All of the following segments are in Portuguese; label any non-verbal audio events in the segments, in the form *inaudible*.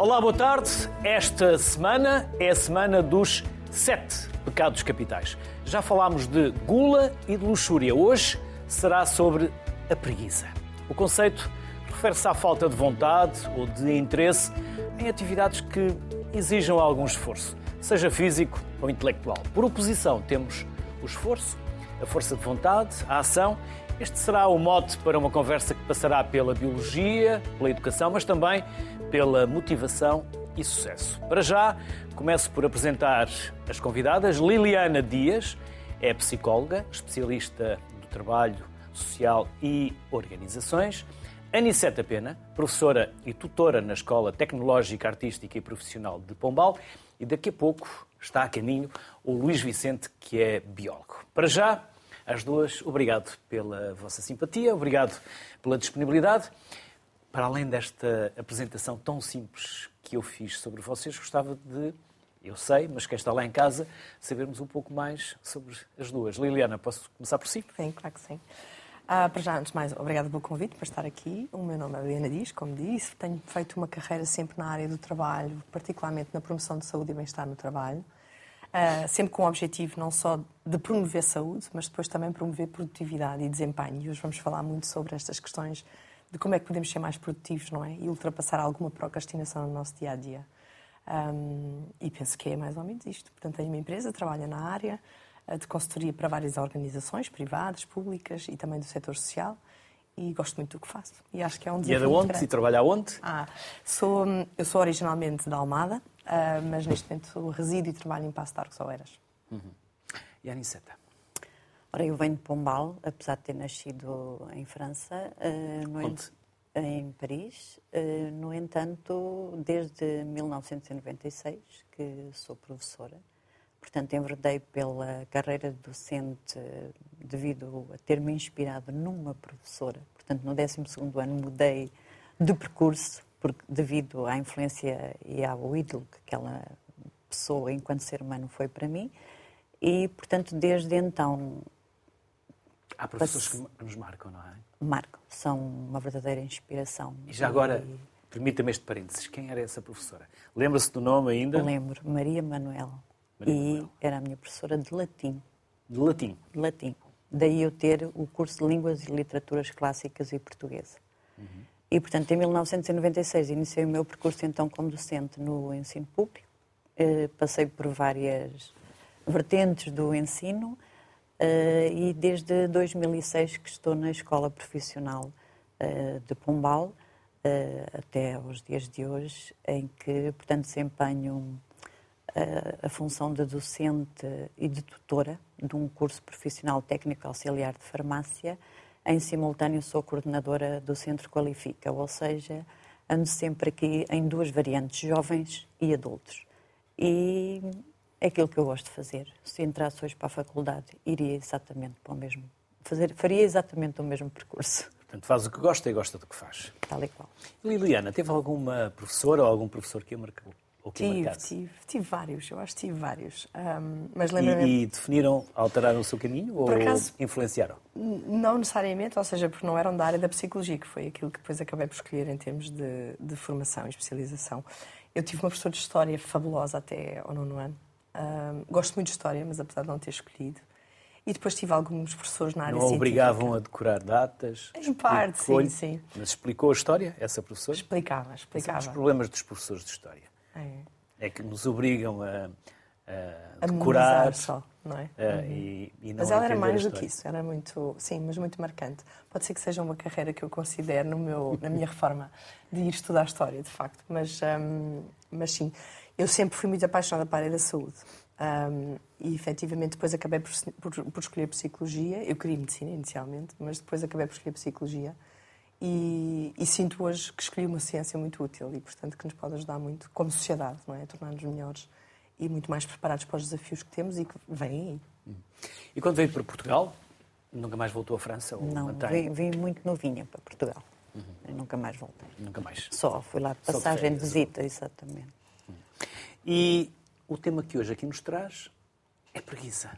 Olá, boa tarde. Esta semana é a semana dos sete pecados capitais. Já falámos de gula e de luxúria. Hoje será sobre a preguiça. O conceito refere-se à falta de vontade ou de interesse em atividades que exijam algum esforço, seja físico ou intelectual. Por oposição, temos o esforço, a força de vontade, a ação. Este será o mote para uma conversa que passará pela biologia, pela educação, mas também pela motivação e sucesso. Para já, começo por apresentar as convidadas. Liliana Dias é psicóloga, especialista do trabalho social e organizações. Aniceta Pena, professora e tutora na Escola Tecnológica, Artística e Profissional de Pombal. E daqui a pouco está a caminho o Luís Vicente, que é biólogo. Para já, às duas, obrigado pela vossa simpatia, obrigado pela disponibilidade. Para além desta apresentação tão simples que eu fiz sobre vocês, gostava de, eu sei, mas quem está lá em casa, sabermos um pouco mais sobre as duas. Liliana, posso começar por si? Sim, claro que sim. Uh, para já, antes de mais, obrigado pelo convite para estar aqui. O meu nome é Liliana Dias, como disse. Tenho feito uma carreira sempre na área do trabalho, particularmente na promoção de saúde e bem-estar no trabalho. Uh, sempre com o objetivo não só de promover saúde, mas depois também promover produtividade e desempenho. E hoje vamos falar muito sobre estas questões de como é que podemos ser mais produtivos, não é? E ultrapassar alguma procrastinação no nosso dia a dia. Um, e penso que é mais ou menos isto. Portanto, tenho uma empresa, trabalho na área uh, de consultoria para várias organizações privadas, públicas e também do setor social. E gosto muito do que faço. E acho que é um desafio. E é de onde? E trabalha onde? Ah, sou, eu sou originalmente da Almada, uh, mas neste momento resido e trabalho em Passo de Arcos Oeiras. Uhum. E a Aniceta? Ora, eu venho de Pombal, apesar de ter nascido em França. Uh, no Onde? Em Paris. Uh, no entanto, desde 1996 que sou professora. Portanto, enverdei pela carreira docente devido a ter-me inspirado numa professora. Portanto, no 12 ano mudei de percurso porque, devido à influência e ao ídolo que aquela pessoa, enquanto ser humano, foi para mim. E, portanto, desde então Há professores que nos marcam, não é? Marcam, são uma verdadeira inspiração. E já agora, e... permita-me este parênteses, quem era essa professora? Lembra-se do nome ainda? Lembro, Maria Manuel. Maria e Manuel. era a minha professora de latim. De latim? De latim. Daí eu ter o curso de Línguas e Literaturas Clássicas e Portuguesa. Uhum. E, portanto, em 1996 iniciei o meu percurso então como docente no ensino público. Eh, passei por várias vertentes do ensino e desde 2006 que estou na Escola Profissional uh, de Pombal, uh, até aos dias de hoje, em que, portanto, desempenho a função de docente e de tutora de um curso profissional técnico auxiliar de farmácia. Em simultâneo, sou coordenadora do Centro Qualifica, ou seja, ando sempre aqui em duas variantes, jovens e adultos. E é aquilo que eu gosto de fazer. Se entrasse hoje para a faculdade, iria exatamente para o mesmo. Fazer, faria exatamente o mesmo percurso. Portanto, faz o que gosta e gosta do que faz. Tal e qual. Liliana, teve alguma professora ou algum professor que a marcou? Ou que tive, tive, tive vários, eu acho que tive vários. Um, mas lembra e, e, definiram, alteraram o seu caminho ou acaso, influenciaram? Não necessariamente, ou seja, porque não eram da área da psicologia, que foi aquilo que depois acabei por escolher em termos de, de formação e especialização. Eu tive uma professora de História fabulosa até ao nono ano, um, gosto muito de história, mas apesar de não ter escolhido. E depois tive alguns professores na área não científica. obrigavam a decorar datas? Em parte, sim, sim. Mas explicou a história, essa professora? Explicava, explicava. São os problemas dos professores de história. É, é que nos obrigam a, a, a decorar só, não é? uhum. e, e não mas ela era mais do que isso, era muito, sim, mas muito marcante. Pode ser que seja uma carreira que eu considere no meu, na minha *laughs* reforma de ir estudar história, de facto. Mas, um, mas sim, eu sempre fui muito apaixonada para a área da saúde. Um, e efetivamente depois acabei por, por, por, escolher psicologia. Eu queria medicina inicialmente, mas depois acabei por escolher psicologia. E, e, sinto hoje que escolhi uma ciência muito útil e, portanto, que nos pode ajudar muito como sociedade, não é? A tornar-nos melhores e muito mais preparados para os desafios que temos e que vêm aí. E quando veio para Portugal, nunca mais voltou à França? Ou não, vim, vim, muito novinha para Portugal. Uhum. Nunca mais voltei. Nunca mais? Só, fui lá de passagem de, de visita, exatamente. E o tema que hoje aqui nos traz é preguiça.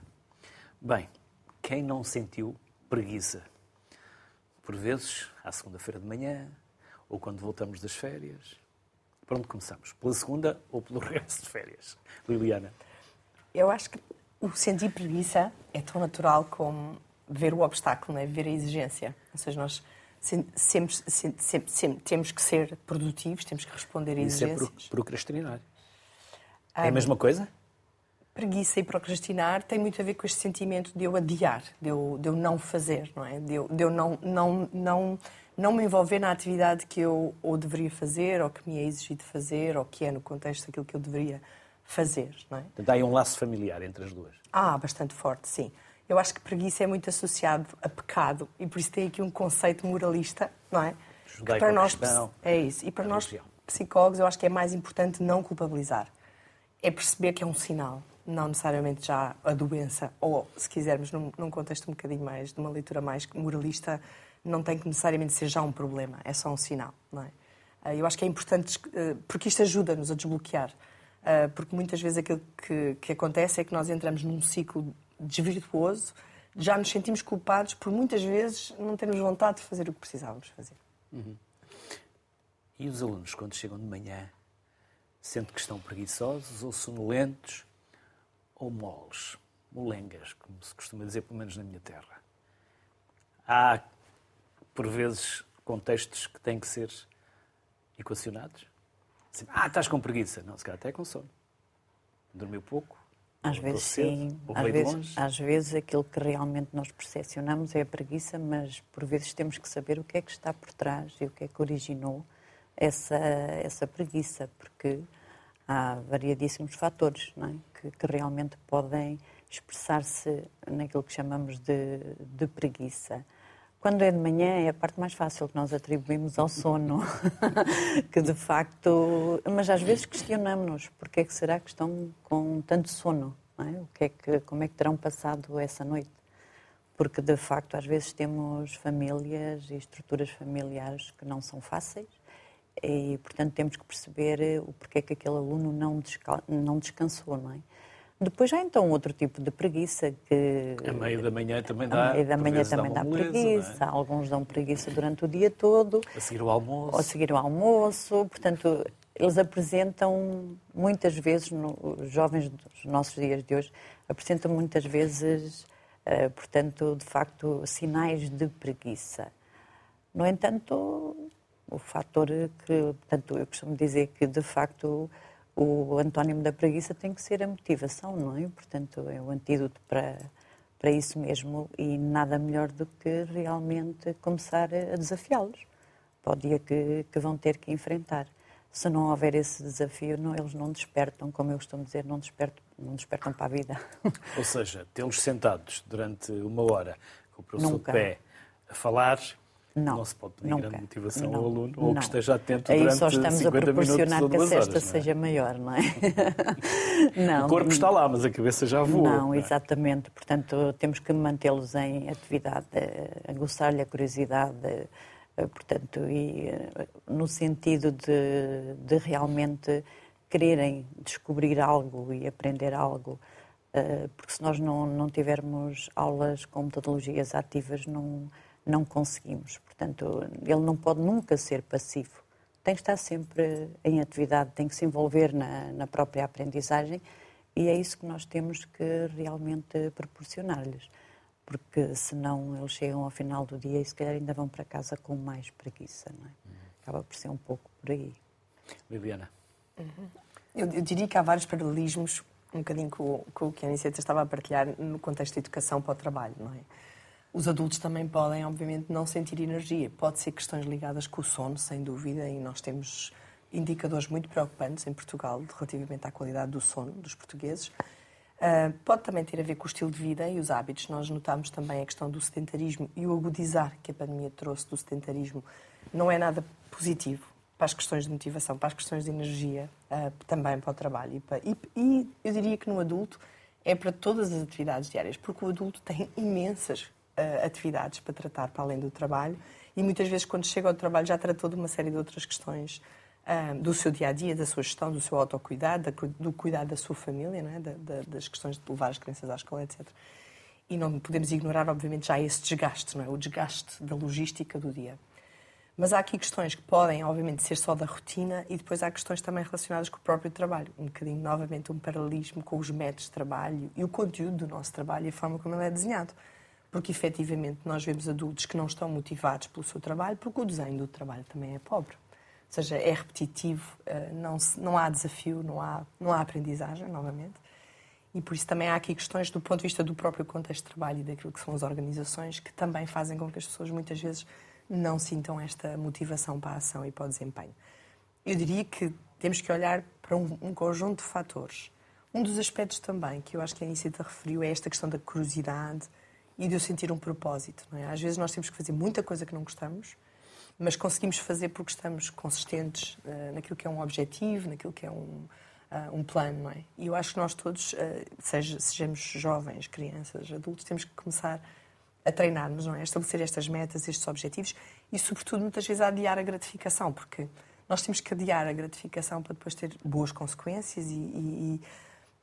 Bem, quem não sentiu preguiça? Por vezes, à segunda-feira de manhã, ou quando voltamos das férias, Por onde começamos? Pela segunda ou pelo *laughs* resto de férias? Liliana. Eu acho que o sentir preguiça é tão natural como ver o obstáculo, né? ver a exigência. Ou seja, nós sempre, sempre, sempre, sempre temos que ser produtivos, temos que responder a exigências. Isso é procrastinar. É a mesma coisa? Preguiça e procrastinar tem muito a ver com este sentimento de eu adiar, de eu, de eu não fazer, não é? De eu, de eu não, não, não, não me envolver na atividade que eu ou deveria fazer, ou que me é exigido fazer, ou que é no contexto daquilo que eu deveria fazer, não é? Portanto, há aí um laço familiar entre as duas. Ah, bastante forte, sim. Eu acho que preguiça é muito associado a pecado e por isso tem aqui um conceito moralista, não é? Que para nós é isso. E para nós psicólogos eu acho que é mais importante não culpabilizar. É perceber que é um sinal, não necessariamente já a doença, ou se quisermos num, num contexto um bocadinho mais de uma leitura mais moralista, não tem que necessariamente ser já um problema, é só um sinal, não é? Ah, eu acho que é importante ah, porque isto ajuda-nos a desbloquear, ah, porque muitas vezes aquilo que, que acontece é que nós entramos num ciclo desvirtuoso, já nos sentimos culpados por muitas vezes não termos vontade de fazer o que precisávamos fazer. Uhum. E os alunos, quando chegam de manhã, sentem que estão preguiçosos ou sonolentos ou moles, molengas, como se costuma dizer, pelo menos na minha terra. Há, por vezes, contextos que têm que ser equacionados. Assim, ah, estás com preguiça. Não, se calhar até com sono. Dormiu pouco, às vezes sim, às vezes, às vezes aquilo que realmente nós percepcionamos é a preguiça, mas por vezes temos que saber o que é que está por trás e o que é que originou essa, essa preguiça, porque há variadíssimos fatores é? que, que, realmente podem expressar-se naquilo que chamamos de, de preguiça. Quando é de manhã é a parte mais fácil que nós atribuímos ao sono, *laughs* que de facto, mas às vezes questionamos-nos porque é que será que estão com tanto sono, é? o que é que, como é que terão passado essa noite? Porque de facto às vezes temos famílias e estruturas familiares que não são fáceis e portanto temos que perceber o porquê é que aquele aluno não, não descansou, não é? Depois há então outro tipo de preguiça que. A meio da manhã também dá. A meio da manhã também dá, moleza, preguiça. É? Alguns dão preguiça durante o dia todo. A seguir o almoço. A seguir o almoço. Portanto, eles apresentam muitas vezes, no, os jovens dos nossos dias de hoje, apresentam muitas vezes, uh, portanto, de facto, sinais de preguiça. No entanto, o fator que, portanto, eu costumo dizer que, de facto, o antónimo da preguiça tem que ser a motivação, não é? Portanto, é o antídoto para, para isso mesmo e nada melhor do que realmente começar a desafiá-los para o dia que, que vão ter que enfrentar. Se não houver esse desafio, não, eles não despertam, como eu costumo dizer, não despertam, não despertam para a vida. Ou seja, tê-los sentados durante uma hora com o professor Nunca. de pé a falar não, não se pode pedir nunca, grande motivação não, ao aluno ou não. que esteja atento Aí durante 50 minutos Aí só estamos a proporcionar que a cesta é? seja maior, não é? *laughs* não, o corpo está lá, mas a cabeça já voa. Não, é? exatamente. Portanto, temos que mantê-los em atividade, aguçar-lhe a curiosidade, eh, portanto, e eh, no sentido de, de realmente quererem descobrir algo e aprender algo, eh, porque se nós não, não tivermos aulas com metodologias ativas, não não conseguimos. Portanto, ele não pode nunca ser passivo. Tem que estar sempre em atividade, tem que se envolver na, na própria aprendizagem e é isso que nós temos que realmente proporcionar-lhes. Porque senão eles chegam ao final do dia e se calhar ainda vão para casa com mais preguiça. Não é? Acaba por ser um pouco por aí. Liliana. Uhum. Eu, eu, diria que há vários paralelismos, um bocadinho com, com o que a Aniceta estava a partilhar no contexto de educação para o trabalho, não é? Os adultos também podem, obviamente, não sentir energia. Pode ser questões ligadas com o sono, sem dúvida, e nós temos indicadores muito preocupantes em Portugal relativamente à qualidade do sono dos portugueses. Uh, pode também ter a ver com o estilo de vida e os hábitos. Nós notamos também a questão do sedentarismo e o agudizar que a pandemia trouxe do sedentarismo não é nada positivo para as questões de motivação, para as questões de energia, uh, também para o trabalho. E, para, e, e eu diria que no adulto é para todas as atividades diárias, porque o adulto tem imensas atividades para tratar para além do trabalho e muitas vezes quando chega ao trabalho já tratou de uma série de outras questões uh, do seu dia a dia, da sua gestão, do seu autocuidado, da, do cuidado da sua família, é? da, da, das questões de levar as crianças à escola, etc. E não podemos ignorar, obviamente, já esse desgaste, é? o desgaste da logística do dia. Mas há aqui questões que podem, obviamente, ser só da rotina e depois há questões também relacionadas com o próprio trabalho. Um bocadinho, novamente, um paralelismo com os métodos de trabalho e o conteúdo do nosso trabalho e a forma como ele é desenhado. Porque, efetivamente, nós vemos adultos que não estão motivados pelo seu trabalho porque o desenho do trabalho também é pobre. Ou seja, é repetitivo, eh, não, não há desafio, não há, não há aprendizagem, novamente. E por isso também há aqui questões do ponto de vista do próprio contexto de trabalho e daquilo que são as organizações que também fazem com que as pessoas muitas vezes não sintam esta motivação para a ação e para o desempenho. Eu diria que temos que olhar para um, um conjunto de fatores. Um dos aspectos também que eu acho que a Anicita referiu é esta questão da curiosidade e de eu sentir um propósito. É? Às vezes nós temos que fazer muita coisa que não gostamos, mas conseguimos fazer porque estamos consistentes uh, naquilo que é um objetivo, naquilo que é um, uh, um plano, não é? E eu acho que nós todos, uh, seja, sejamos jovens, crianças, adultos, temos que começar a treinar-nos, não é? A estabelecer estas metas, estes objetivos e, sobretudo, muitas vezes a adiar a gratificação, porque nós temos que adiar a gratificação para depois ter boas consequências e, e,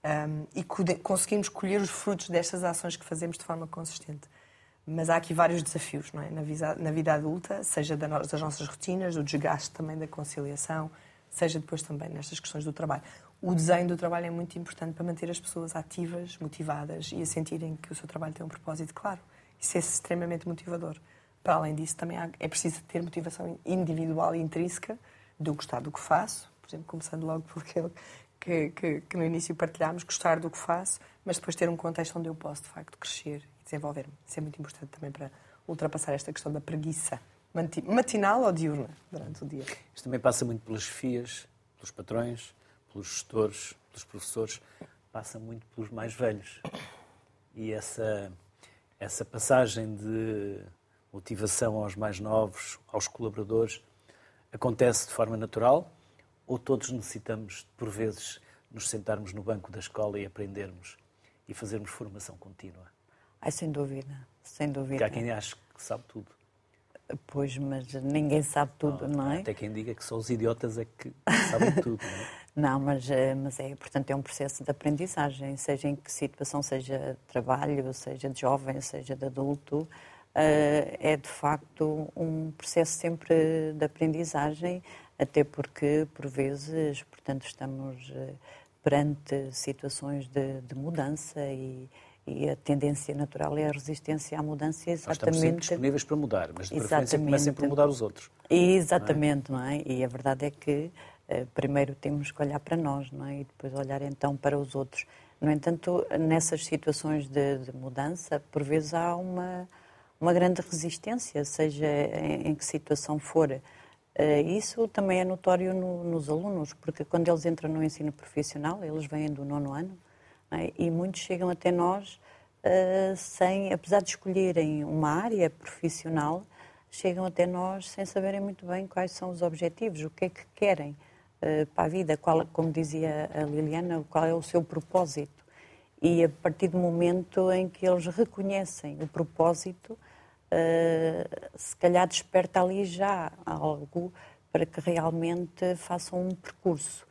um, e conseguirmos colher os frutos destas ações que fazemos de forma consistente. Mas há aqui vários desafios não é? na, vida, na vida adulta, seja das nossas rotinas, do desgaste também da conciliação, seja depois também nestas questões do trabalho o desenho do trabalho é muito importante para manter as pessoas ativas, motivadas e a sentirem que o seu trabalho tem um propósito claro. Isso é extremamente motivador. Para além disso, também é preciso ter motivação individual e intrínseca eu gostar do que faço, por exemplo, começando logo *laughs* por aquele que, que, que, no início partilhámos, gostar do que faço, mas depois ter um contexto onde eu posso, de facto, crescer e desenvolver-me. Isso é muito importante também para ultrapassar esta questão da preguiça matinal ou diurna durante o dia. Isto também passa muito pelas FIAs, pelos patrões, pelos gestores, pelos professores, passa muito pelos mais velhos. E essa, essa passagem de motivação aos mais novos, aos colaboradores, acontece de forma natural ou todos necessitamos, por vezes, nos sentarmos no banco da escola e aprendermos e fazermos formação contínua? Ai, sem dúvida, sem dúvida. Porque há quem ache que sabe tudo. Pois, mas ninguém sabe tudo, não, não é? Até quem diga que só os idiotas é que sabem tudo, não é? *laughs* Não, mas, eh, mas é, portanto, é um processo de aprendizagem, seja em que situação, seja de trabalho, seja de jovem, seja de adulto, eh, é de facto um processo sempre de aprendizagem, até porque, por vezes, portanto, estamos eh, perante situações de, de mudança e, e a tendência natural é a resistência à mudança exatamente... Nós estamos sempre disponíveis para mudar, mas de preferência comecem por mudar os outros. Exatamente, não é? não é? E a verdade é que eh, primeiro temos que olhar para nós não é? e depois olhar então para os outros. No entanto, nessas situações de, de mudança, por vezes há uma, uma grande resistência, seja em, em que situação for. Uh, isso também é notório no, nos alunos, porque quando eles entram no ensino profissional, eles vêm do nono ano, é? e muitos chegam até nós uh, sem, apesar de escolherem uma área profissional, chegam até nós sem saberem muito bem quais são os objetivos, o que é que querem. Eh, para a vida, qual, como dizia a Liliana, qual é o seu propósito. E a partir do momento em que eles reconhecem o propósito, uh, se calhar desperta ali já algo para que realmente façam um percurso.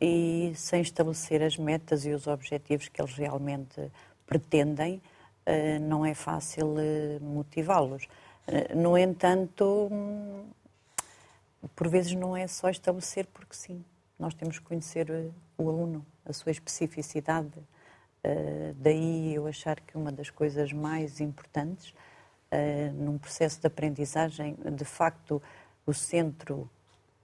E sem estabelecer as metas e os objetivos que eles realmente pretendem, uh, não é fácil motivá-los. No entanto, por vezes não é só estabelecer porque sim. Nós temos que conhecer o aluno, a sua especificidade. Daí eu achar que uma das coisas mais importantes num processo de aprendizagem, de facto, o centro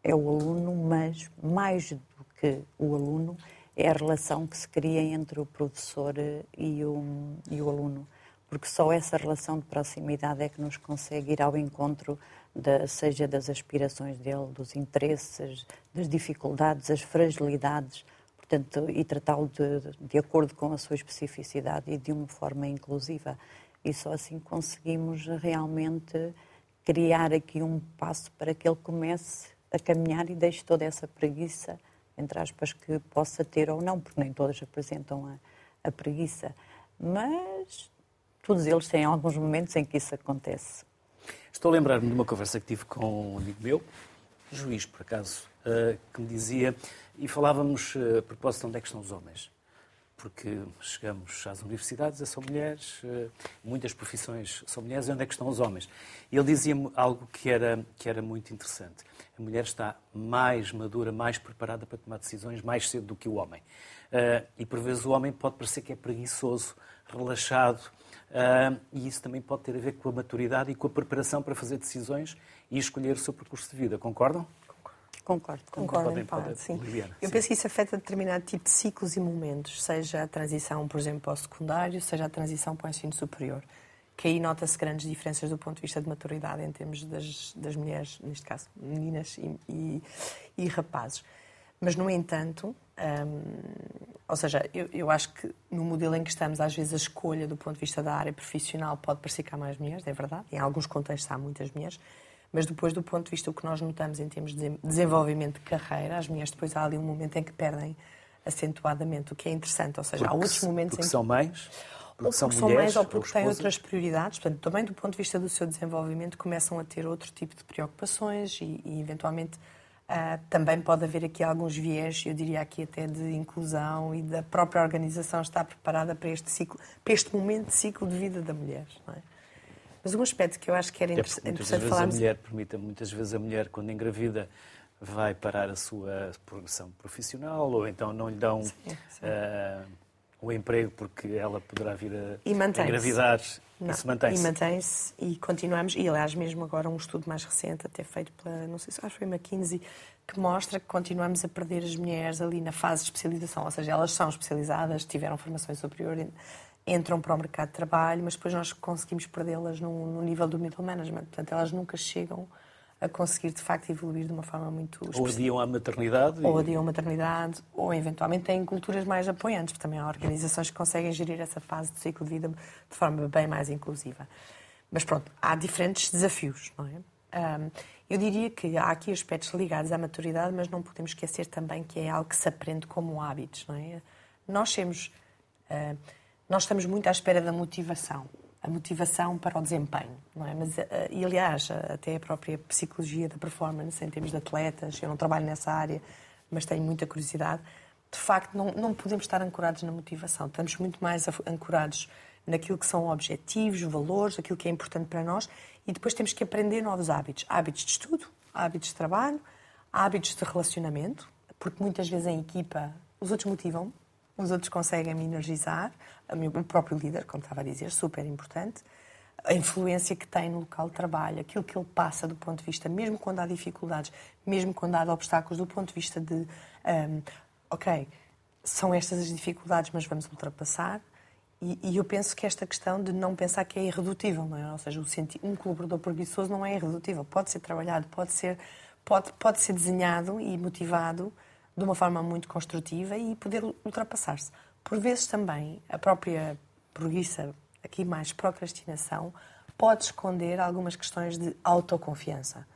é o aluno, mas mais do que o aluno é a relação que se cria entre o professor e o, e o aluno. Porque só essa relação de proximidade é que nos consegue ir ao encontro da, seja das aspirações dele, dos interesses, das dificuldades, das fragilidades, portanto, e tratá-lo de, de acordo com a sua especificidade e de uma forma inclusiva. E só assim conseguimos realmente criar aqui um passo para que ele comece a caminhar e deixe toda essa preguiça, entre aspas, que possa ter ou não, porque nem todas apresentam a, a preguiça. Mas todos eles têm alguns momentos em que isso acontece. Estou a lembrar-me de uma conversa que tive com um amigo meu, juiz por acaso, eh, que me dizia, e falávamos eh, a propósito de onde é que estão os homens. Porque chegamos às universidades, são mulheres, eh, muitas profissões são mulheres, e onde é que estão os homens? Ele dizia-me algo que era, que era muito interessante. A mulher está mais madura, mais preparada para tomar decisões mais cedo do que o homem. Eh, e por vezes o homem pode parecer que é preguiçoso, relaxado, eh, e isso também pode ter a ver com a maturidade e com a preparação para fazer decisões e escolher o seu percurso de vida. Concordam? Concordo. Concordo, podem, podem, sim. Liliana, Eu sim. penso que isso afeta determinado tipo de ciclos e momentos, seja a transição, por exemplo, para o secundário, seja a transição para o ensino superior. Que aí nota-se grandes diferenças do ponto de vista de maturidade em termos das, das mulheres, neste caso, meninas e, e, e rapazes. Mas, no entanto, hum, ou seja, eu, eu, acho que no modelo em que estamos, às vezes a escolha do ponto de vista da área profissional pode parecer que há mais mulheres, é verdade. Em alguns contextos há muitas mulheres, mas depois, do ponto de vista, o que nós notamos em termos de desenvolvimento de carreira, as mulheres depois há ali um momento em que perdem acentuadamente, o que é interessante. Ou seja, porque, há outros momentos porque em que... são mães? Porque são, são mulheres, ou porque ou têm outras prioridades. Portanto, também do ponto de vista do seu desenvolvimento, começam a ter outro tipo de preocupações e, e eventualmente, uh, também pode haver aqui alguns viés, eu diria aqui até de inclusão e da própria organização estar preparada para este ciclo, para este momento de ciclo de vida da mulher. Não é? Mas um aspecto que eu acho que era interessante, é interessante falarmos... A mulher, permita, muitas vezes a mulher, quando engravida, vai parar a sua progressão profissional ou então não lhe dão sim, sim. Uh, o emprego porque ela poderá vir a, e engravidar não, e se mantém-se. E mantém-se e continuamos. E aliás, mesmo agora um estudo mais recente, até feito pela, não sei se acho que foi McKinsey, que mostra que continuamos a perder as mulheres ali na fase de especialização, ou seja, elas são especializadas, tiveram formação superior, entram para o mercado de trabalho, mas depois nós conseguimos perdê-las no, no, nível do middle management. Portanto, elas nunca chegam a conseguir, de facto, evoluir de uma forma muito... Ou adiam à maternidade. Ou adiam à maternidade, ou eventualmente têm culturas mais apoiantes, porque também há organizações que conseguem gerir essa fase de ciclo de vida de forma bem mais inclusiva. Mas pronto, há diferentes desafios, não é? Um, eu diria que há aqui aspectos ligados à maturidade, mas não podemos esquecer também que é algo que se aprende como hábitos, não é? Nós temos... Uh, nós estamos muito à espera da motivação, a motivação para o desempenho, não é? Mas, eh, e aliás, até a própria psicologia da performance, em termos de atletas, eu não trabalho nessa área, mas tenho muita curiosidade. De facto, não, não podemos estar ancorados na motivação, estamos muito mais ancorados naquilo que são objetivos, valores, aquilo que é importante para nós, e depois temos que aprender novos hábitos. Hábitos de estudo, hábitos de trabalho, hábitos de relacionamento, porque muitas vezes em equipa os outros motivam os outros conseguem me energizar, o próprio líder, como estava a dizer, super importante, a influência que tem no local de trabalho, aquilo que ele passa do ponto de vista, mesmo quando há dificuldades, mesmo quando há obstáculos, do ponto de vista de, um, ok, são estas as dificuldades, mas vamos ultrapassar. E, e, eu penso que esta questão de não pensar que é irredutível, não é? Ou seja, um colaborador preguiçoso não é irredutível, pode ser trabalhado, pode ser, pode, pode ser desenhado e motivado de uma forma muito construtiva e poder ultrapassar-se. Por vezes também a própria preguiça, aqui mais procrastinação, pode esconder algumas questões de autoconfiança.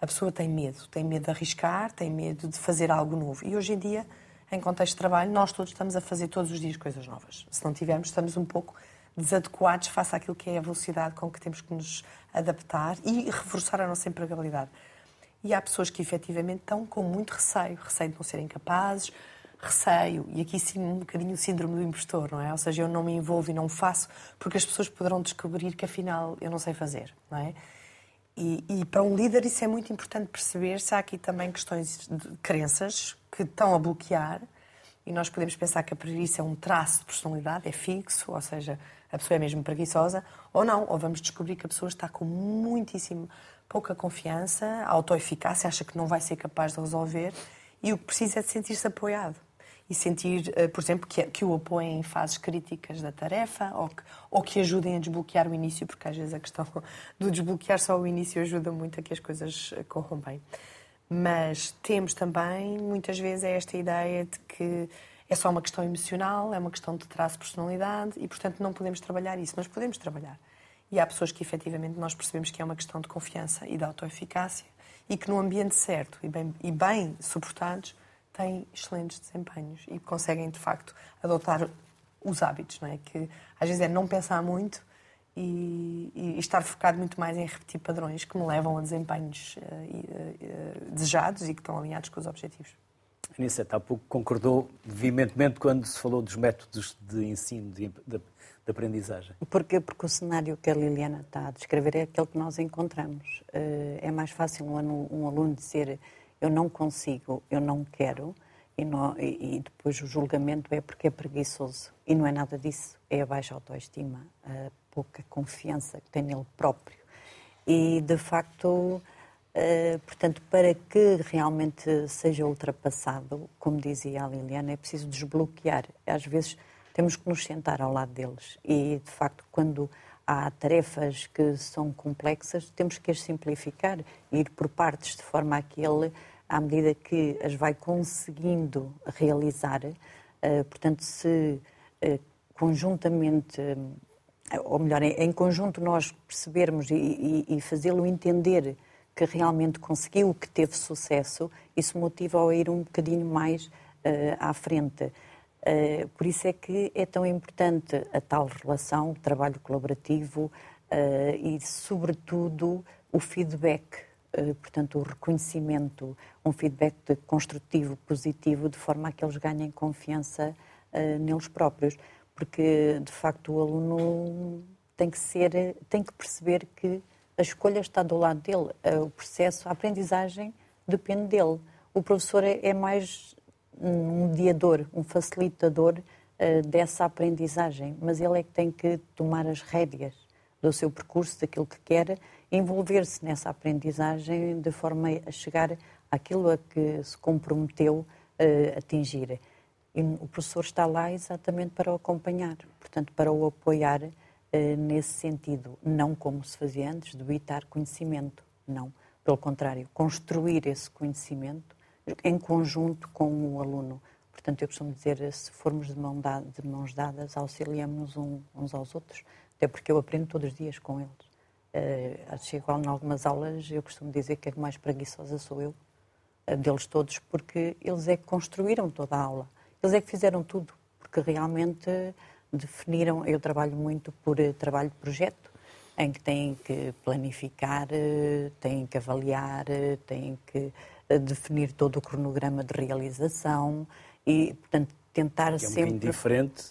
A pessoa tem medo, tem medo de arriscar, tem medo de fazer algo novo. E hoje em dia, em contexto de trabalho, nós todos estamos a fazer todos os dias coisas novas. Se não tivermos, estamos um pouco desadequados face àquilo que é a velocidade com que temos que nos adaptar e reforçar a nossa empregabilidade. E há pessoas que efetivamente estão com muito receio, receio de não serem capazes, receio, e aqui sim um bocadinho o síndrome do impostor, não é? Ou seja, eu não me envolvo e não faço porque as pessoas poderão descobrir que afinal eu não sei fazer, não é? E, e, para um líder isso é muito importante perceber se há aqui também questões de crenças que estão a bloquear e nós podemos pensar que a preguiça é um traço de personalidade, é fixo, ou seja, a pessoa é mesmo preguiçosa, ou não, ou vamos descobrir que a pessoa está com muitíssimo pouca confiança, autoeficácia, acha que não vai ser capaz de resolver e o que precisa é de sentir-se apoiado. E sentir, eh, por exemplo, que, que o apoiem em fases críticas da tarefa ou que, ou que ajudem a desbloquear o início, porque às vezes a questão *laughs* do desbloquear só o início ajuda muito a que as coisas eh, corram bem. Mas temos também, muitas vezes, esta ideia de que é só uma questão emocional, é uma questão de traço de personalidade e, portanto, não podemos trabalhar isso. Mas podemos trabalhar. E há pessoas que efetivamente nós percebemos que é uma questão de confiança e de autoeficácia e que no ambiente certo e bem, e bem suportados têm excelentes desempenhos e conseguem de facto adotar os hábitos, não é? Que às vezes é não pensar muito e, e estar focado muito mais em repetir padrões que me levam a desempenhos uh, uh, desejados e que estão alinhados com os objetivos. Aniceta, há pouco concordou veementemente quando se falou dos métodos de ensino, de, de, de, aprendizagem. Porque, porque o cenário que a Liliana está a descrever é aquele que nós encontramos. Uh, é mais fácil um, um, aluno dizer eu não consigo, eu não quero, e, não, e, depois o julgamento é porque é preguiçoso. E não é nada disso, é a baixa autoestima, a pouca confiança que tem nele próprio. E, de facto, Uh, portanto, para que realmente seja ultrapassado, como dizia a Liliana, é preciso desbloquear. Às vezes temos que nos sentar ao lado deles e, de facto, quando há tarefas que são complexas, temos que as simplificar, ir por partes, de forma a que ele, à medida que as vai conseguindo realizar, uh, portanto, se uh, conjuntamente ou melhor, em, conjunto nós percebermos e, e, fazê-lo entender que realmente conseguiu, que teve sucesso, isso motiva-o a ir um bocadinho mais à frente. Uh, por isso é que é tão importante a tal relação, o trabalho colaborativo uh, e, sobretudo, o feedback, portanto, o reconhecimento, um feedback construtivo, positivo, de forma a que eles ganhem confiança neles próprios. Porque, de facto, o aluno tem que ser, tem que perceber que a escolha está do lado dele, eh, o processo, a aprendizagem depende dele. O professor é, é mais um mediador, um facilitador uh, dessa aprendizagem, mas ele é que tem que tomar as rédeas do seu percurso, daquilo que quer, envolver-se nessa aprendizagem de forma a chegar àquilo a que se comprometeu uh, atingir. E o professor está lá exatamente para o acompanhar, portanto, para o apoiar eh, nesse sentido, não como se fazia antes, debitar conhecimento, não. Pelo contrário, construir esse conhecimento em conjunto com o aluno. Portanto, eu costumo dizer, se formos de, mão de mãos dadas, auxiliamos um, uns aos outros, até porque eu aprendo todos os dias com eles. Uh, chego em algumas aulas, eu costumo dizer que a mais preguiçosa sou eu, uh, deles todos, porque eles é que construíram toda a aula. Eles é que fizeram tudo, porque realmente definiram, eu trabalho muito por eh, trabalho de projeto, em que têm que planificar, têm que avaliar, têm que definir todo o cronograma de realização e, portanto, tentar é sempre... É um diferente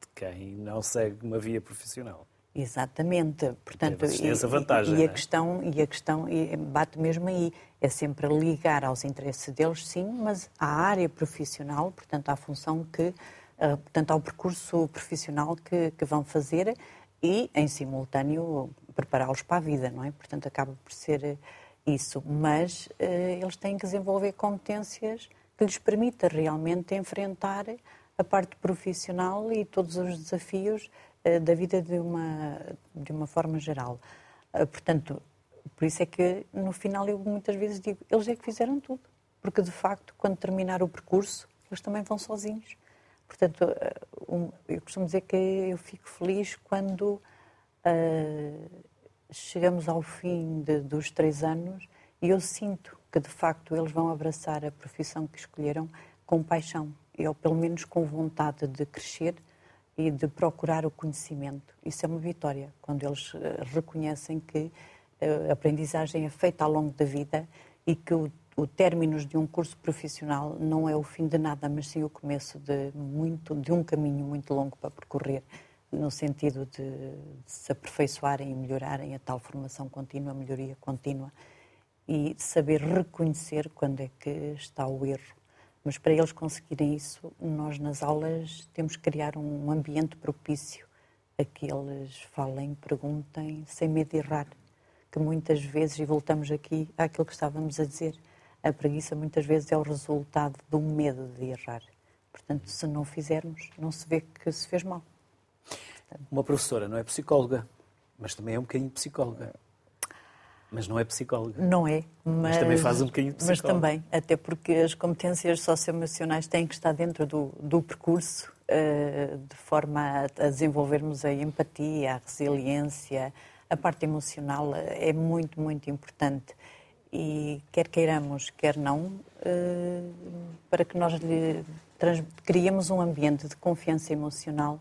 de quem não segue uma via profissional. Exatamente, portanto, e, essa vantagem, e, e a questão e a questão e bate mesmo aí é sempre ligar aos interesses deles, sim, mas à área profissional, portanto, à função que uh, portanto, ao percurso profissional que, que vão fazer e, em simultâneo, prepará-los para a vida, não é? Portanto, acaba por ser isso. Mas uh, eles têm que desenvolver competências que lhes permita realmente enfrentar a parte profissional e todos os desafios uh, da vida de uma, de uma forma geral. Uh, portanto, por isso é que no final eu muitas vezes digo, eles é que fizeram tudo. Porque de facto, quando terminar o percurso, eles também vão sozinhos. Portanto, um, eu costumo dizer que eu fico feliz quando chegamos ao fim de, dos três anos e eu sinto que, de facto, eles vão abraçar a profissão que escolheram com paixão, ou pelo menos com vontade de crescer e de procurar o conhecimento. Isso é uma vitória, quando eles uh, reconhecem que a aprendizagem é feita ao longo da vida e que o o término de um curso profissional não é o fim de nada, mas sim o começo de muito de um caminho muito longo para percorrer, no sentido de, de se aperfeiçoarem e melhorarem a tal formação contínua, melhoria contínua e saber reconhecer quando é que está o erro. Mas para eles conseguirem isso, nós nas aulas temos que criar um ambiente propício a que eles falem, perguntem, sem medo de errar. Que muitas vezes, e voltamos aqui àquilo que estávamos a dizer, a preguiça muitas vezes é o resultado do medo de errar. Portanto, se não fizermos, não se vê que se fez mal. Uma professora não é psicóloga, mas também é um bocadinho psicóloga. Mas não é psicóloga. Não é, mas, mas também faz um bocadinho de psicóloga. Mas também, até porque as competências socioemocionais têm que estar dentro do, do percurso, uh, de forma a, a desenvolvermos a empatia, a resiliência, a parte emocional é muito, muito importante e quer queiramos, quer não, eh, para que nós lhe criemos um ambiente de confiança emocional,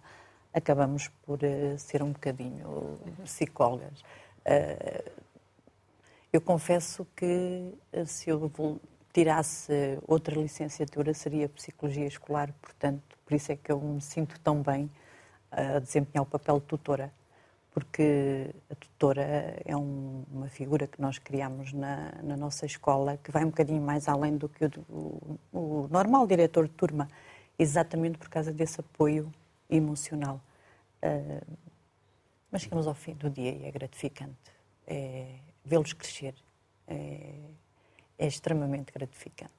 acabamos por eh, ser um bocadinho psicólogas. Eh, eu confesso que se eu tirasse outra licenciatura seria Psicologia Escolar, portanto, por isso é que eu me sinto tão bem a desempenhar o papel de tutora, porque a tutora é um, uma figura que nós criamos na, na, nossa escola que vai um bocadinho mais além do que o, o, o normal diretor de turma, exatamente por causa desse apoio emocional. Uh, mas chegamos ao fim do dia e é gratificante. É, Vê-los crescer é, é extremamente gratificante.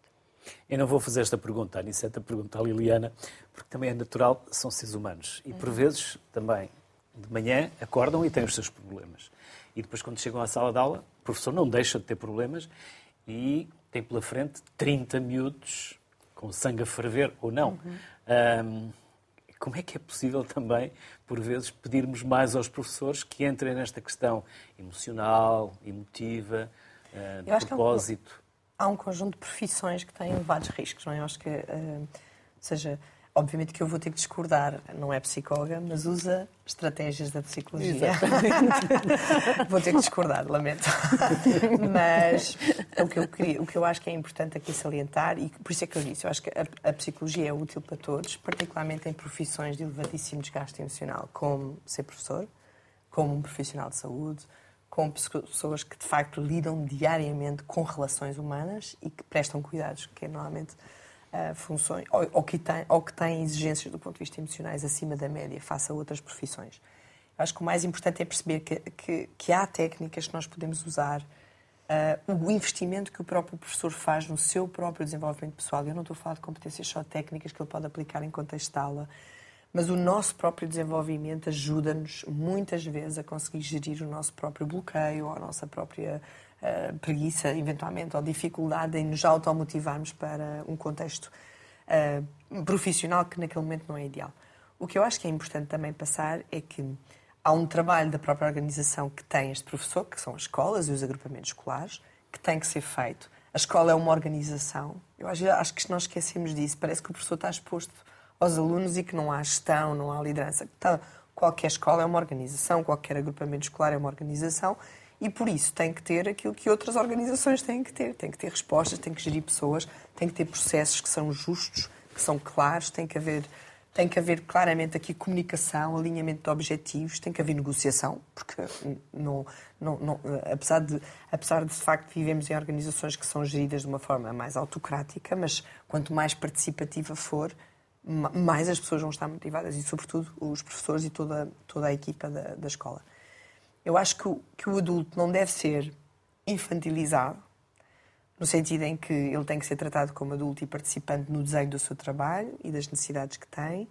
Eu não vou fazer esta pergunta, Aniceta pergunta à Liliana, porque também é natural, são seres humanos. E por uhum. vezes também, de manhã, acordam e têm os seus problemas. E depois, quando chegam à sala de aula, o professor não deixa de ter problemas e tem pela frente 30 miúdos com sangue a ferver ou não. Uhum. Um, como é que é possível também, por vezes, pedirmos mais aos professores que entrem nesta questão emocional, emotiva, uh, de propósito? há um conjunto de profissões que têm elevados riscos, não é? Eu acho que, uh, seja, obviamente que eu vou ter que discordar, não é psicóloga, mas usa estratégias da psicologia. *laughs* vou ter que discordar, lamento. *laughs* mas o que, eu queria, o que eu acho que é importante aqui salientar, e por isso é que eu disse, eu acho que a, a psicologia é útil para todos, particularmente em profissões de elevadíssimo desgaste emocional, como ser professor, como um profissional de saúde, com pessoas que de facto lidam diariamente com relações humanas e que prestam cuidados, que é normalmente uh, funções, ou, ou, que têm, ou que têm exigências do ponto de vista emocionais acima da média face a outras profissões. Eu acho que o mais importante é perceber que, que, que há técnicas que nós podemos usar, uh, o investimento que o próprio professor faz no seu próprio desenvolvimento pessoal. Eu não estou a falar de competências só técnicas que ele pode aplicar em contexto de aula, mas o nosso próprio desenvolvimento ajuda-nos muitas vezes a conseguir gerir o nosso próprio bloqueio ou a nossa própria uh, preguiça, eventualmente, ou dificuldade em nos automotivarmos para um contexto uh, profissional que naquele momento não é ideal. O que eu acho que é importante também passar é que há um trabalho da própria organização que tem este professor, que são as escolas e os agrupamentos escolares, que tem que ser feito. A escola é uma organização. Eu acho, acho que nós esquecemos disso. Parece que o professor está exposto aos alunos e que não há gestão, não há liderança. Então, qualquer escola é uma organização, qualquer agrupamento escolar é uma organização e por isso tem que ter aquilo que outras organizações têm que ter. Tem que ter respostas, tem que gerir pessoas, tem que ter processos que são justos, que são claros, tem que haver tem que haver claramente aqui comunicação, alinhamento de objetivos, tem que haver negociação, porque não, não, não, apesar, de, apesar de, de facto, vivemos em organizações que são geridas de uma forma mais autocrática, mas quanto mais participativa for, mais as pessoas vão estar motivadas e, sobretudo, os professores e toda, toda a equipa da, da escola. Eu acho que o, que o adulto não deve ser infantilizado, no sentido em que ele tem que ser tratado como adulto e participante no desenho do seu trabalho e das necessidades que tem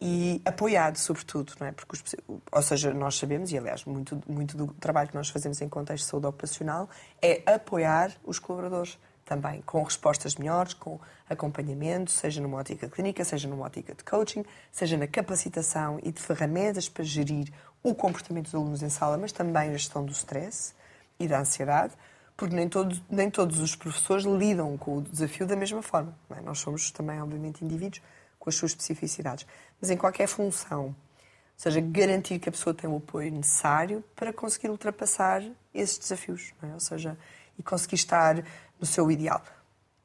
e apoiado, sobretudo, não é? Porque, os, ou seja, nós sabemos, e aliás, muito, muito do trabalho que nós fazemos em contexto de saúde ocupacional é apoiar os colaboradores também com respostas melhores, com acompanhamento, seja numa ótica clínica, seja numa ótica de coaching, seja na capacitação e de ferramentas para gerir o comportamento dos alunos em sala, mas também a gestão do stress e da ansiedade, porque nem, todo, nem todos os professores lidam com o desafio da mesma forma. É? Nós somos também, obviamente, indivíduos com as suas especificidades. Mas em qualquer função, ou seja, garantir que a pessoa tem o apoio necessário para conseguir ultrapassar esses desafios, é? ou seja, e conseguir estar no seu ideal.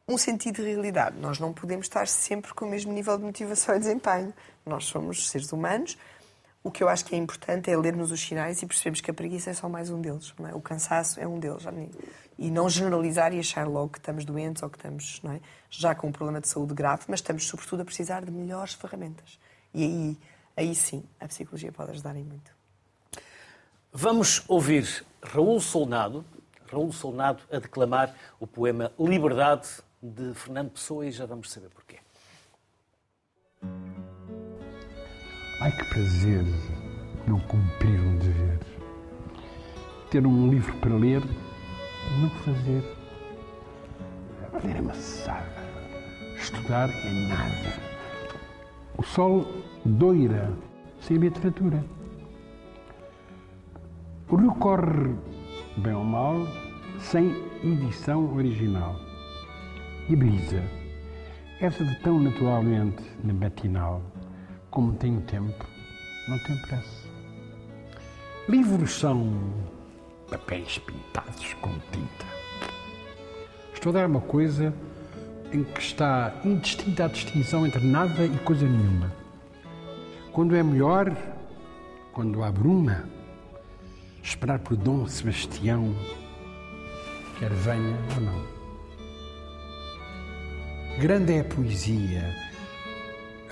Um sentido de realidade. Nós não podemos estar sempre com o mesmo nível de motivação e desempenho. Nós somos seres humanos. O que eu acho que é importante é lermos os sinais e percebermos que a preguiça é só mais um deles. É? O cansaço é um deles. E não generalizar e achar logo que estamos doentes ou que estamos é? já com um problema de saúde grave, mas estamos, sobretudo, a precisar de melhores ferramentas. E aí, aí sim, a psicologia pode ajudar em muito. Vamos ouvir Raul Solnado, Raul Solnado a declamar o poema Liberdade de Fernando Pessoa e já vamos saber porquê. Ai que prazer não cumprir um dever. Ter um livro para ler, não fazer. Ler é maçada. Estudar é nada. O sol doira sem literatura. O rio corre bem ou mal, sem edição original. E brisa, essa de tão naturalmente na matinal, como tenho tempo, não tem pressa. Livros são papéis pintados com tinta. Estou a dar uma coisa em que está indistinta a distinção entre nada e coisa nenhuma. Quando é melhor, quando há bruma, esperar por Dom Sebastião, quer venha ou não. Grande é a poesia,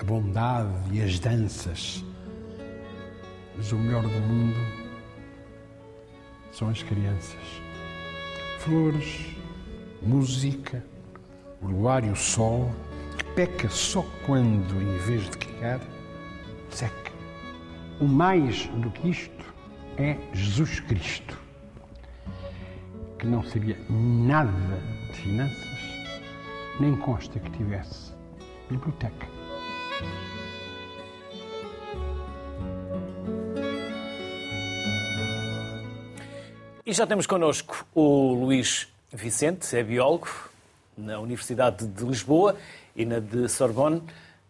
a bondade e as danças, mas o melhor do mundo são as crianças. Flores, música, o luar e o sol, que peca só quando, em vez de criar, seca. O mais do que isto é Jesus Cristo, que não sabia nada de finanças, nem consta que tivesse biblioteca. E já temos connosco o Luís Vicente, é biólogo na Universidade de Lisboa e na de Sorbonne.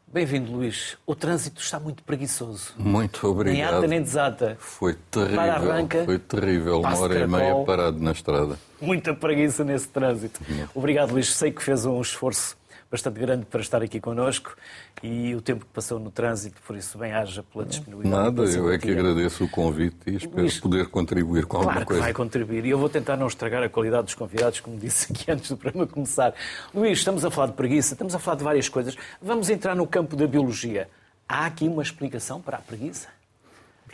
Bem-vindo, Luís. O trânsito está muito preguiçoso. Muito obrigado. Nem ata nem desata. Foi terrível. Para arranca, foi terrível. Uma hora e meia parado na estrada. Muita preguiça nesse trânsito. Obrigado, Luís. Sei que fez um esforço bastante grande para estar aqui connosco e o tempo que passou no trânsito, por isso bem haja pela disponibilidade. Nada, eu é que agradeço o convite e espero Luís, poder contribuir com claro alguma coisa. Claro que vai contribuir e eu vou tentar não estragar a qualidade dos convidados, como disse aqui *laughs* antes do programa começar. Luís, estamos a falar de preguiça, estamos a falar de várias coisas. Vamos entrar no campo da biologia. Há aqui uma explicação para a preguiça?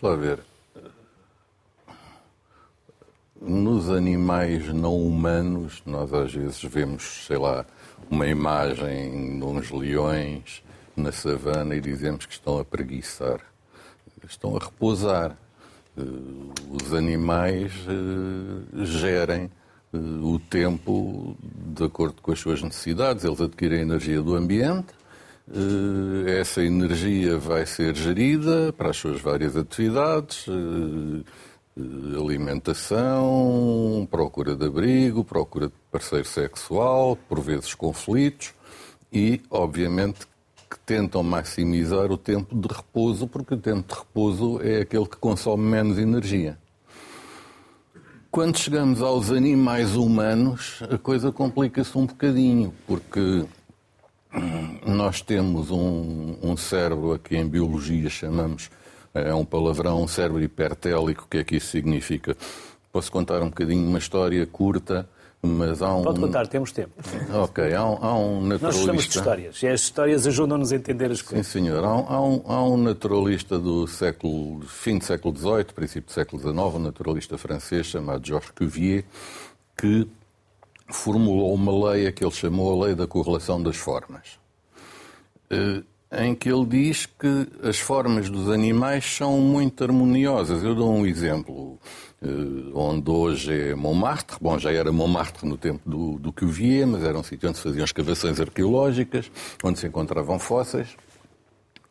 Vamos lá ver. Nos animais não humanos, nós às vezes vemos, sei lá, uma imagem de uns leões na savana e dizemos que estão a preguiçar. Estão a repousar. Eh, os animais eh, gerem eh, o tempo de acordo com as suas necessidades, eles adquirem energia do ambiente, essa energia vai ser gerida para as suas várias atividades, alimentação, procura de abrigo, procura de parceiro sexual, por vezes conflitos e, obviamente, que tentam maximizar o tempo de repouso, porque o tempo de repouso é aquele que consome menos energia. Quando chegamos aos animais humanos, a coisa complica-se um bocadinho, porque hum, nós temos um, um cérebro a que em biologia chamamos é um palavrão, um cérebro hipertélico, o que é que isso significa? Posso contar um bocadinho uma história curta, mas há um... Pode contar, temos tempo. Ok, há um, há um naturalista... Nós gostamos de histórias, e as histórias ajudam-nos a entender as coisas. Sim, senhor. Há um, há um, há um naturalista do século, fim do século XVIII, princípio do século XIX, um naturalista francês chamado Georges Cuvier, que formulou uma lei que ele chamou a lei da correlação das formas. Em que ele diz que as formas dos animais são muito harmoniosas. Eu dou um exemplo, eh, onde hoje é Montmartre. Bom, já era Montmartre no tempo do, do Cuvier, mas era um sítio onde se faziam escavações arqueológicas, onde se encontravam fósseis.